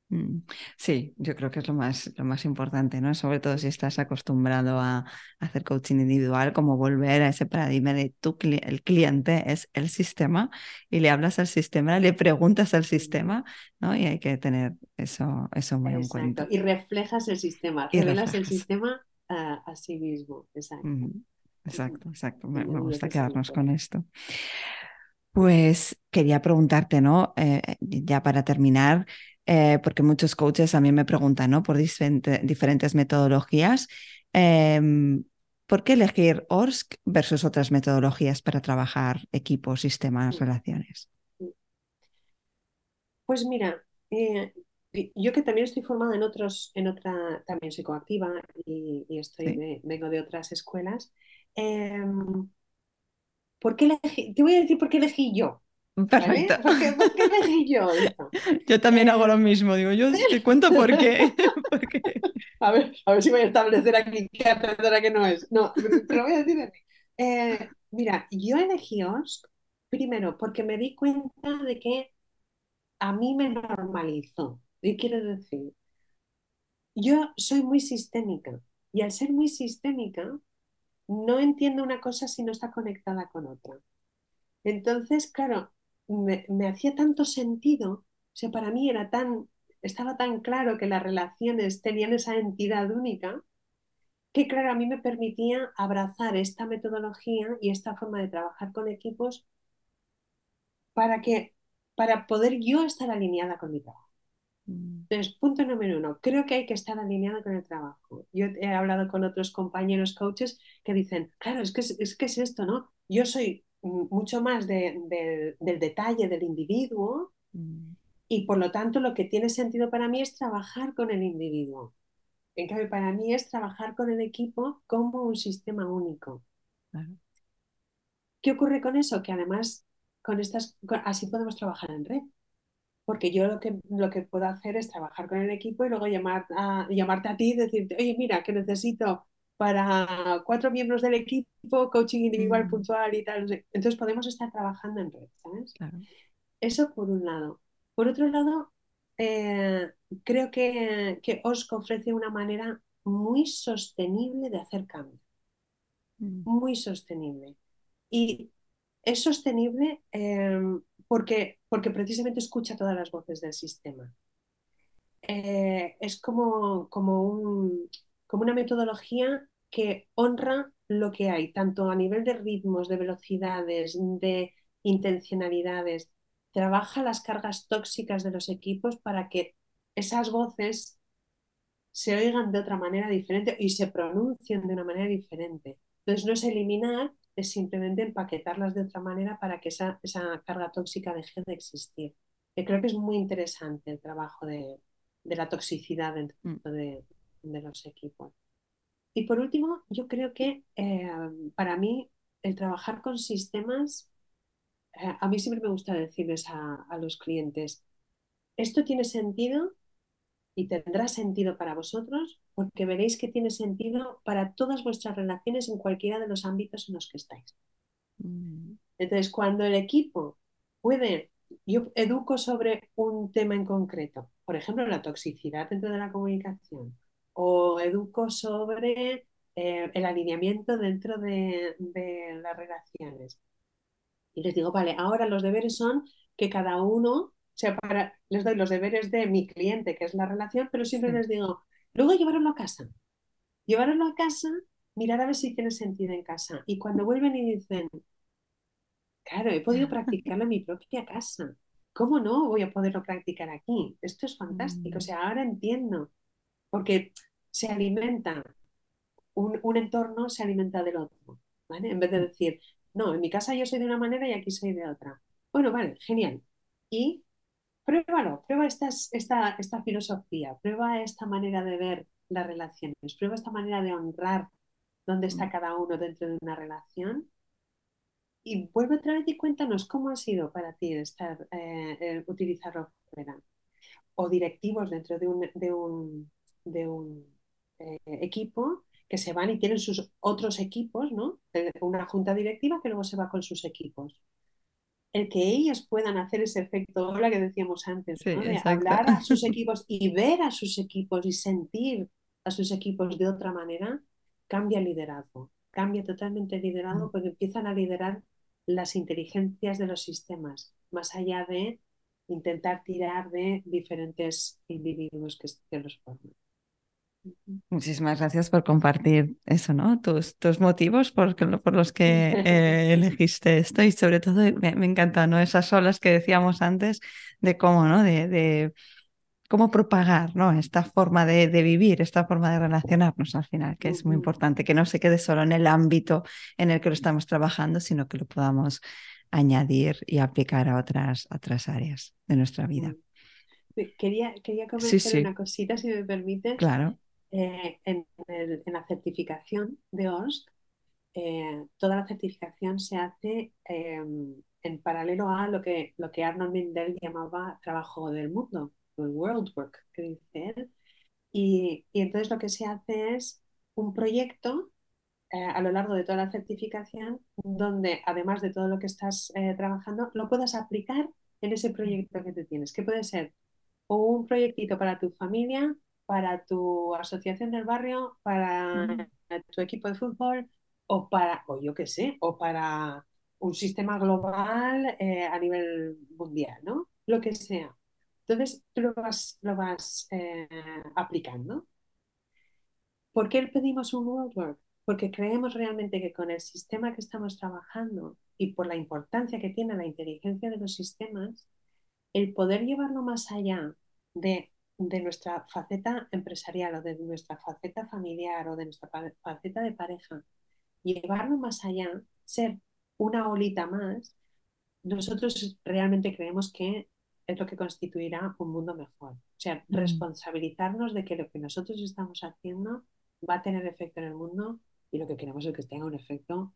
Mm, sí, yo creo que es lo más, lo más importante, ¿no? Sobre todo si estás acostumbrado a hacer coaching individual, como volver a ese paradigma de tu el cliente es el sistema y le hablas al sistema, le preguntas al sistema, ¿no? Y hay que tener eso, eso muy en cuenta. Y reflejas el sistema, revelas el sistema a, sí mismo. Exacto. Exacto, exacto. Me, gusta quedarnos con esto. Pues quería preguntarte, ¿no? Eh, ya para terminar, eh, porque muchos coaches a mí me preguntan ¿no? por diferentes metodologías. Em, ¿Por qué elegir ORSC versus otras metodologías para trabajar equipos, sistemas, relaciones? Pues mira, eh, yo que también estoy formada en otros, en otra, también soy coactiva y, estoy vengo de otras escuelas. Em, ¿por qué te voy a decir por qué elegí yo. Perfecto. ¿Por, qué, elegí yo Yo también hago lo eh, mismo, digo, yo te cuento por qué. A, ver, a ver si voy a establecer aquí qué a que no es. No, te lo voy a decir. Eh, mira, yo elegí OSC primero porque me di cuenta de que a mí me normalizó. ¿Y quiero decir? Yo soy muy sistémica y al ser muy sistémica no entiendo una cosa si no está conectada con otra. Entonces, claro, me, hacía tanto sentido, o sea, para mí era tan, estaba tan claro que las relaciones tenían esa entidad única, que claro, a mí me permitía abrazar esta metodología y esta forma de trabajar con equipos para que, para poder yo estar alineada con mi trabajo. Mm. Entonces, punto número uno, creo que hay que estar alineada con el trabajo. Yo he hablado con otros compañeros coaches que dicen, claro, es que es, que es esto, ¿no? Yo soy mucho más del detalle del individuo mm. y por lo tanto lo que tiene sentido para mí es trabajar con el individuo. En cambio, para mí es trabajar con el equipo como un sistema único. ¿Qué ocurre con eso? Que además con estas, así podemos trabajar en red. Porque yo lo que, lo que puedo hacer es trabajar con el equipo y luego llamar a, llamarte a ti y decirte, oye, mira, que necesito para cuatro miembros del equipo, coaching individual mm. puntual y tal. Entonces podemos estar trabajando en red, ¿sabes? Eso por un lado. Por otro lado, eh, creo que, que OSCO ofrece una manera muy sostenible de hacer cambio. Mm. Muy sostenible. Y es sostenible em, porque, porque precisamente escucha todas las voces del sistema. Eh, es como, como, un, como una metodología que honra lo que hay, tanto a nivel de ritmos, de velocidades, de intencionalidades. Trabaja las cargas tóxicas de los equipos para que esas voces se oigan de otra manera diferente y se pronuncien de una manera diferente. Entonces no es eliminar, es simplemente empaquetarlas de otra manera para que esa, carga tóxica deje de existir. Yo creo que es muy interesante el trabajo de, la toxicidad dentro mm. de los equipos. Y por último, yo creo que eh, para mí el trabajar con sistemas, eh, a mí siempre me gusta decirles a, los clientes, esto tiene sentido y tendrá sentido para vosotros porque veréis que tiene sentido para todas vuestras relaciones en cualquiera de los ámbitos en los que estáis. Mm. Entonces, cuando el equipo puede, yo educo sobre un tema en concreto, por ejemplo, la toxicidad dentro de la comunicación, o educo sobre eh, el alineamiento dentro de, las relaciones. Y les digo, vale, ahora los deberes son que cada uno, o sea, para, les doy los deberes de mi cliente, que es la relación, pero siempre les digo, luego llevarlo a casa. Llevarlo a casa, mirar a ver si tiene sentido en casa. Y cuando vuelven y dicen, claro, he podido practicarlo en mi propia casa. ¿Cómo no voy a poderlo practicar aquí? Esto es fantástico. O mm. sea, ahora entiendo porque se alimenta, un, entorno se alimenta del otro, ¿vale? En vez de decir, no, en mi casa yo soy de una manera y aquí soy de otra. Bueno, vale, genial. Y pruébalo, prueba esta, esta filosofía, prueba esta manera de ver las relaciones, prueba esta manera de honrar dónde está mm. cada uno dentro de una relación y vuelve otra vez y cuéntanos cómo ha sido para ti estar, eh, utilizarlo fuera. O directivos dentro de un, de un eh, equipo que se van y tienen sus otros equipos, ¿no? Una junta directiva que luego se va con sus equipos. El que ellos puedan hacer ese efecto hola que decíamos antes, de hablar a sus equipos y ver a sus equipos y sentir a sus equipos de otra manera, cambia el liderazgo, cambia totalmente el liderazgo mm. porque empiezan a liderar las inteligencias de los sistemas, más allá de intentar tirar de diferentes individuos que, que los forman. Muchísimas gracias por compartir eso, ¿no? Tus, tus motivos por, por los que eh, elegiste esto y sobre todo me, me, encanta, ¿no? Esas olas que decíamos antes de cómo, ¿no? De, de cómo propagar, ¿no? Esta forma de, de, vivir, esta forma de relacionarnos al final, que es muy importante, que no se quede solo en el ámbito en el que lo estamos trabajando, sino que lo podamos añadir y aplicar a otras, otras áreas de nuestra vida. Quería, quería comentar una cosita, si me permite. Claro. Eh, en, la certificación de OSC, eh, toda la certificación se hace em, en paralelo a lo que, lo que Arnold Mindell llamaba trabajo del mundo, el world work, que dice él. Y, y, entonces lo que se hace es un proyecto eh, a lo largo de toda la certificación donde además de todo lo que estás trabajando, lo puedas aplicar en ese proyecto que te tienes, que puede ser un proyectito para tu familia, para tu asociación del barrio, para tu equipo de fútbol o para, o yo qué sé, o para un sistema global eh, a nivel mundial, ¿no? Lo que sea. Entonces tú lo vas, lo vas eh, aplicando. ¿Por qué pedimos un World Work? Porque creemos realmente que con el sistema que estamos trabajando y por la importancia que tiene la inteligencia de los sistemas, el poder llevarlo más allá de de nuestra faceta empresarial o de nuestra faceta familiar o de nuestra faceta de pareja, llevarlo más allá, ser una olita más, nosotros realmente creemos que es lo que constituirá un mundo mejor. O sea, mm. responsabilizarnos de que lo que nosotros estamos haciendo va a tener efecto en el mundo y lo que queremos es que tenga un efecto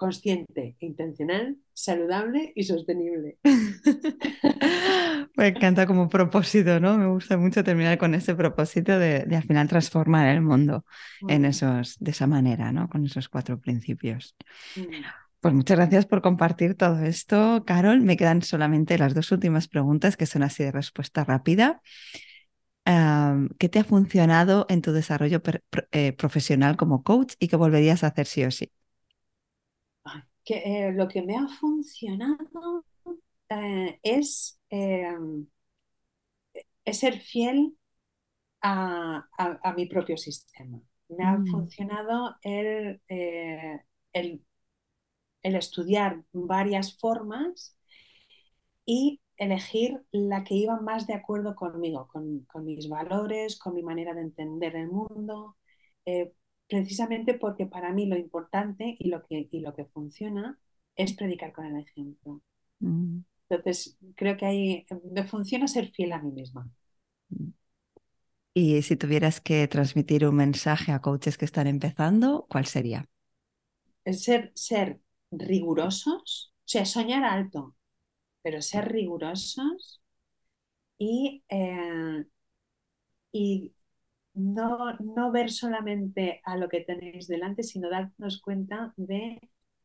consciente, intencional, saludable y sostenible. Me encanta como propósito, ¿no? Me gusta mucho terminar con ese propósito de, al final transformar el mundo en esos, de esa manera, ¿no? Con esos cuatro principios. Mm. Pues muchas gracias por compartir todo esto, Carol. Me quedan solamente las dos últimas preguntas que son así de respuesta rápida. ¿Qué te ha funcionado en tu desarrollo eh, profesional como coach y qué volverías a hacer sí o sí? Que, eh, lo que me ha funcionado eh, es, em, es, ser fiel a, mi propio sistema. Me ha mm. funcionado el, eh, el, el, estudiar varias formas y elegir la que iba más de acuerdo conmigo, con, con mis valores, con mi manera de entender el mundo, precisamente porque para mí lo importante y lo que, y lo que funciona es predicar con el ejemplo. Mm. Entonces, creo que ahí me funciona ser fiel a mí misma. Y si tuvieras que transmitir un mensaje a coaches que están empezando, ¿cuál sería? ser, ser rigurosos, o sea, soñar alto, pero ser rigurosos y, eh, y no, no ver solamente a lo que tenéis delante, sino darnos cuenta de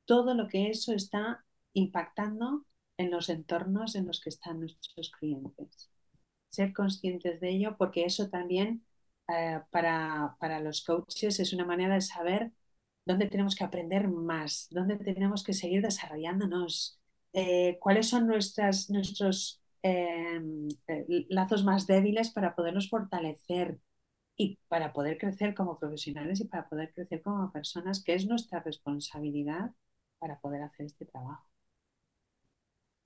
todo lo que eso está impactando en los entornos en los que están nuestros clientes. Ser conscientes de ello porque eso también eh, para, para, los coaches es una manera de saber dónde tenemos que aprender más, dónde tenemos que seguir desarrollándonos, eh, cuáles son nuestras, nuestros eh, lazos más débiles para podernos fortalecer, y para poder crecer como profesionales y para poder crecer como personas, que es nuestra responsabilidad para poder hacer este trabajo.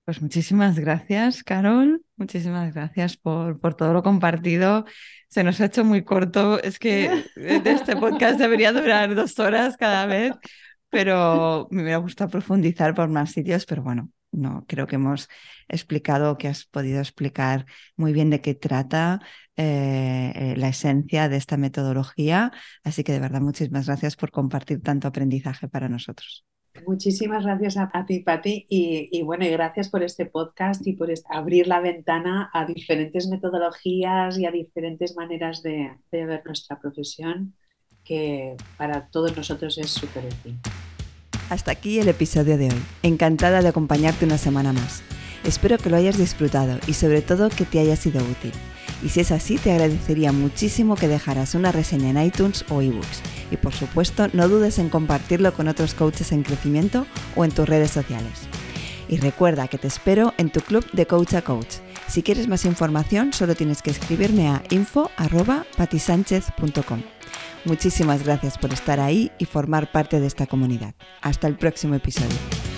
Pues muchísimas gracias, Carol. Muchísimas gracias por, por, todo lo compartido. Se nos ha hecho muy corto. Es que este podcast debería durar dos horas cada vez, pero me hubiera gustado profundizar por más sitios, pero bueno, no, creo que hemos explicado, que has podido explicar muy bien de qué trata eh, eh, la esencia de esta metodología. Así que de verdad, muchísimas gracias por compartir tanto aprendizaje para nosotros. Muchísimas gracias a, ti, Pati, y, bueno, gracias por este podcast y por abrir la ventana a diferentes metodologías y a diferentes maneras de, de ver nuestra profesión, que para todos nosotros es súper útil. Hasta aquí el episodio de hoy. Encantada de acompañarte una semana más. Espero que lo hayas disfrutado y sobre todo que te haya sido útil. Y si es así, te agradecería muchísimo que dejaras una reseña en iTunes o ebooks. Y por supuesto, no dudes en compartirlo con otros coaches en crecimiento o en tus redes sociales. Y recuerda que te espero en tu club de Coach a Coach. Si quieres más información, solo tienes que escribirme a info.patisánchez.com. Muchísimas gracias por estar ahí y formar parte de esta comunidad. Hasta el próximo episodio.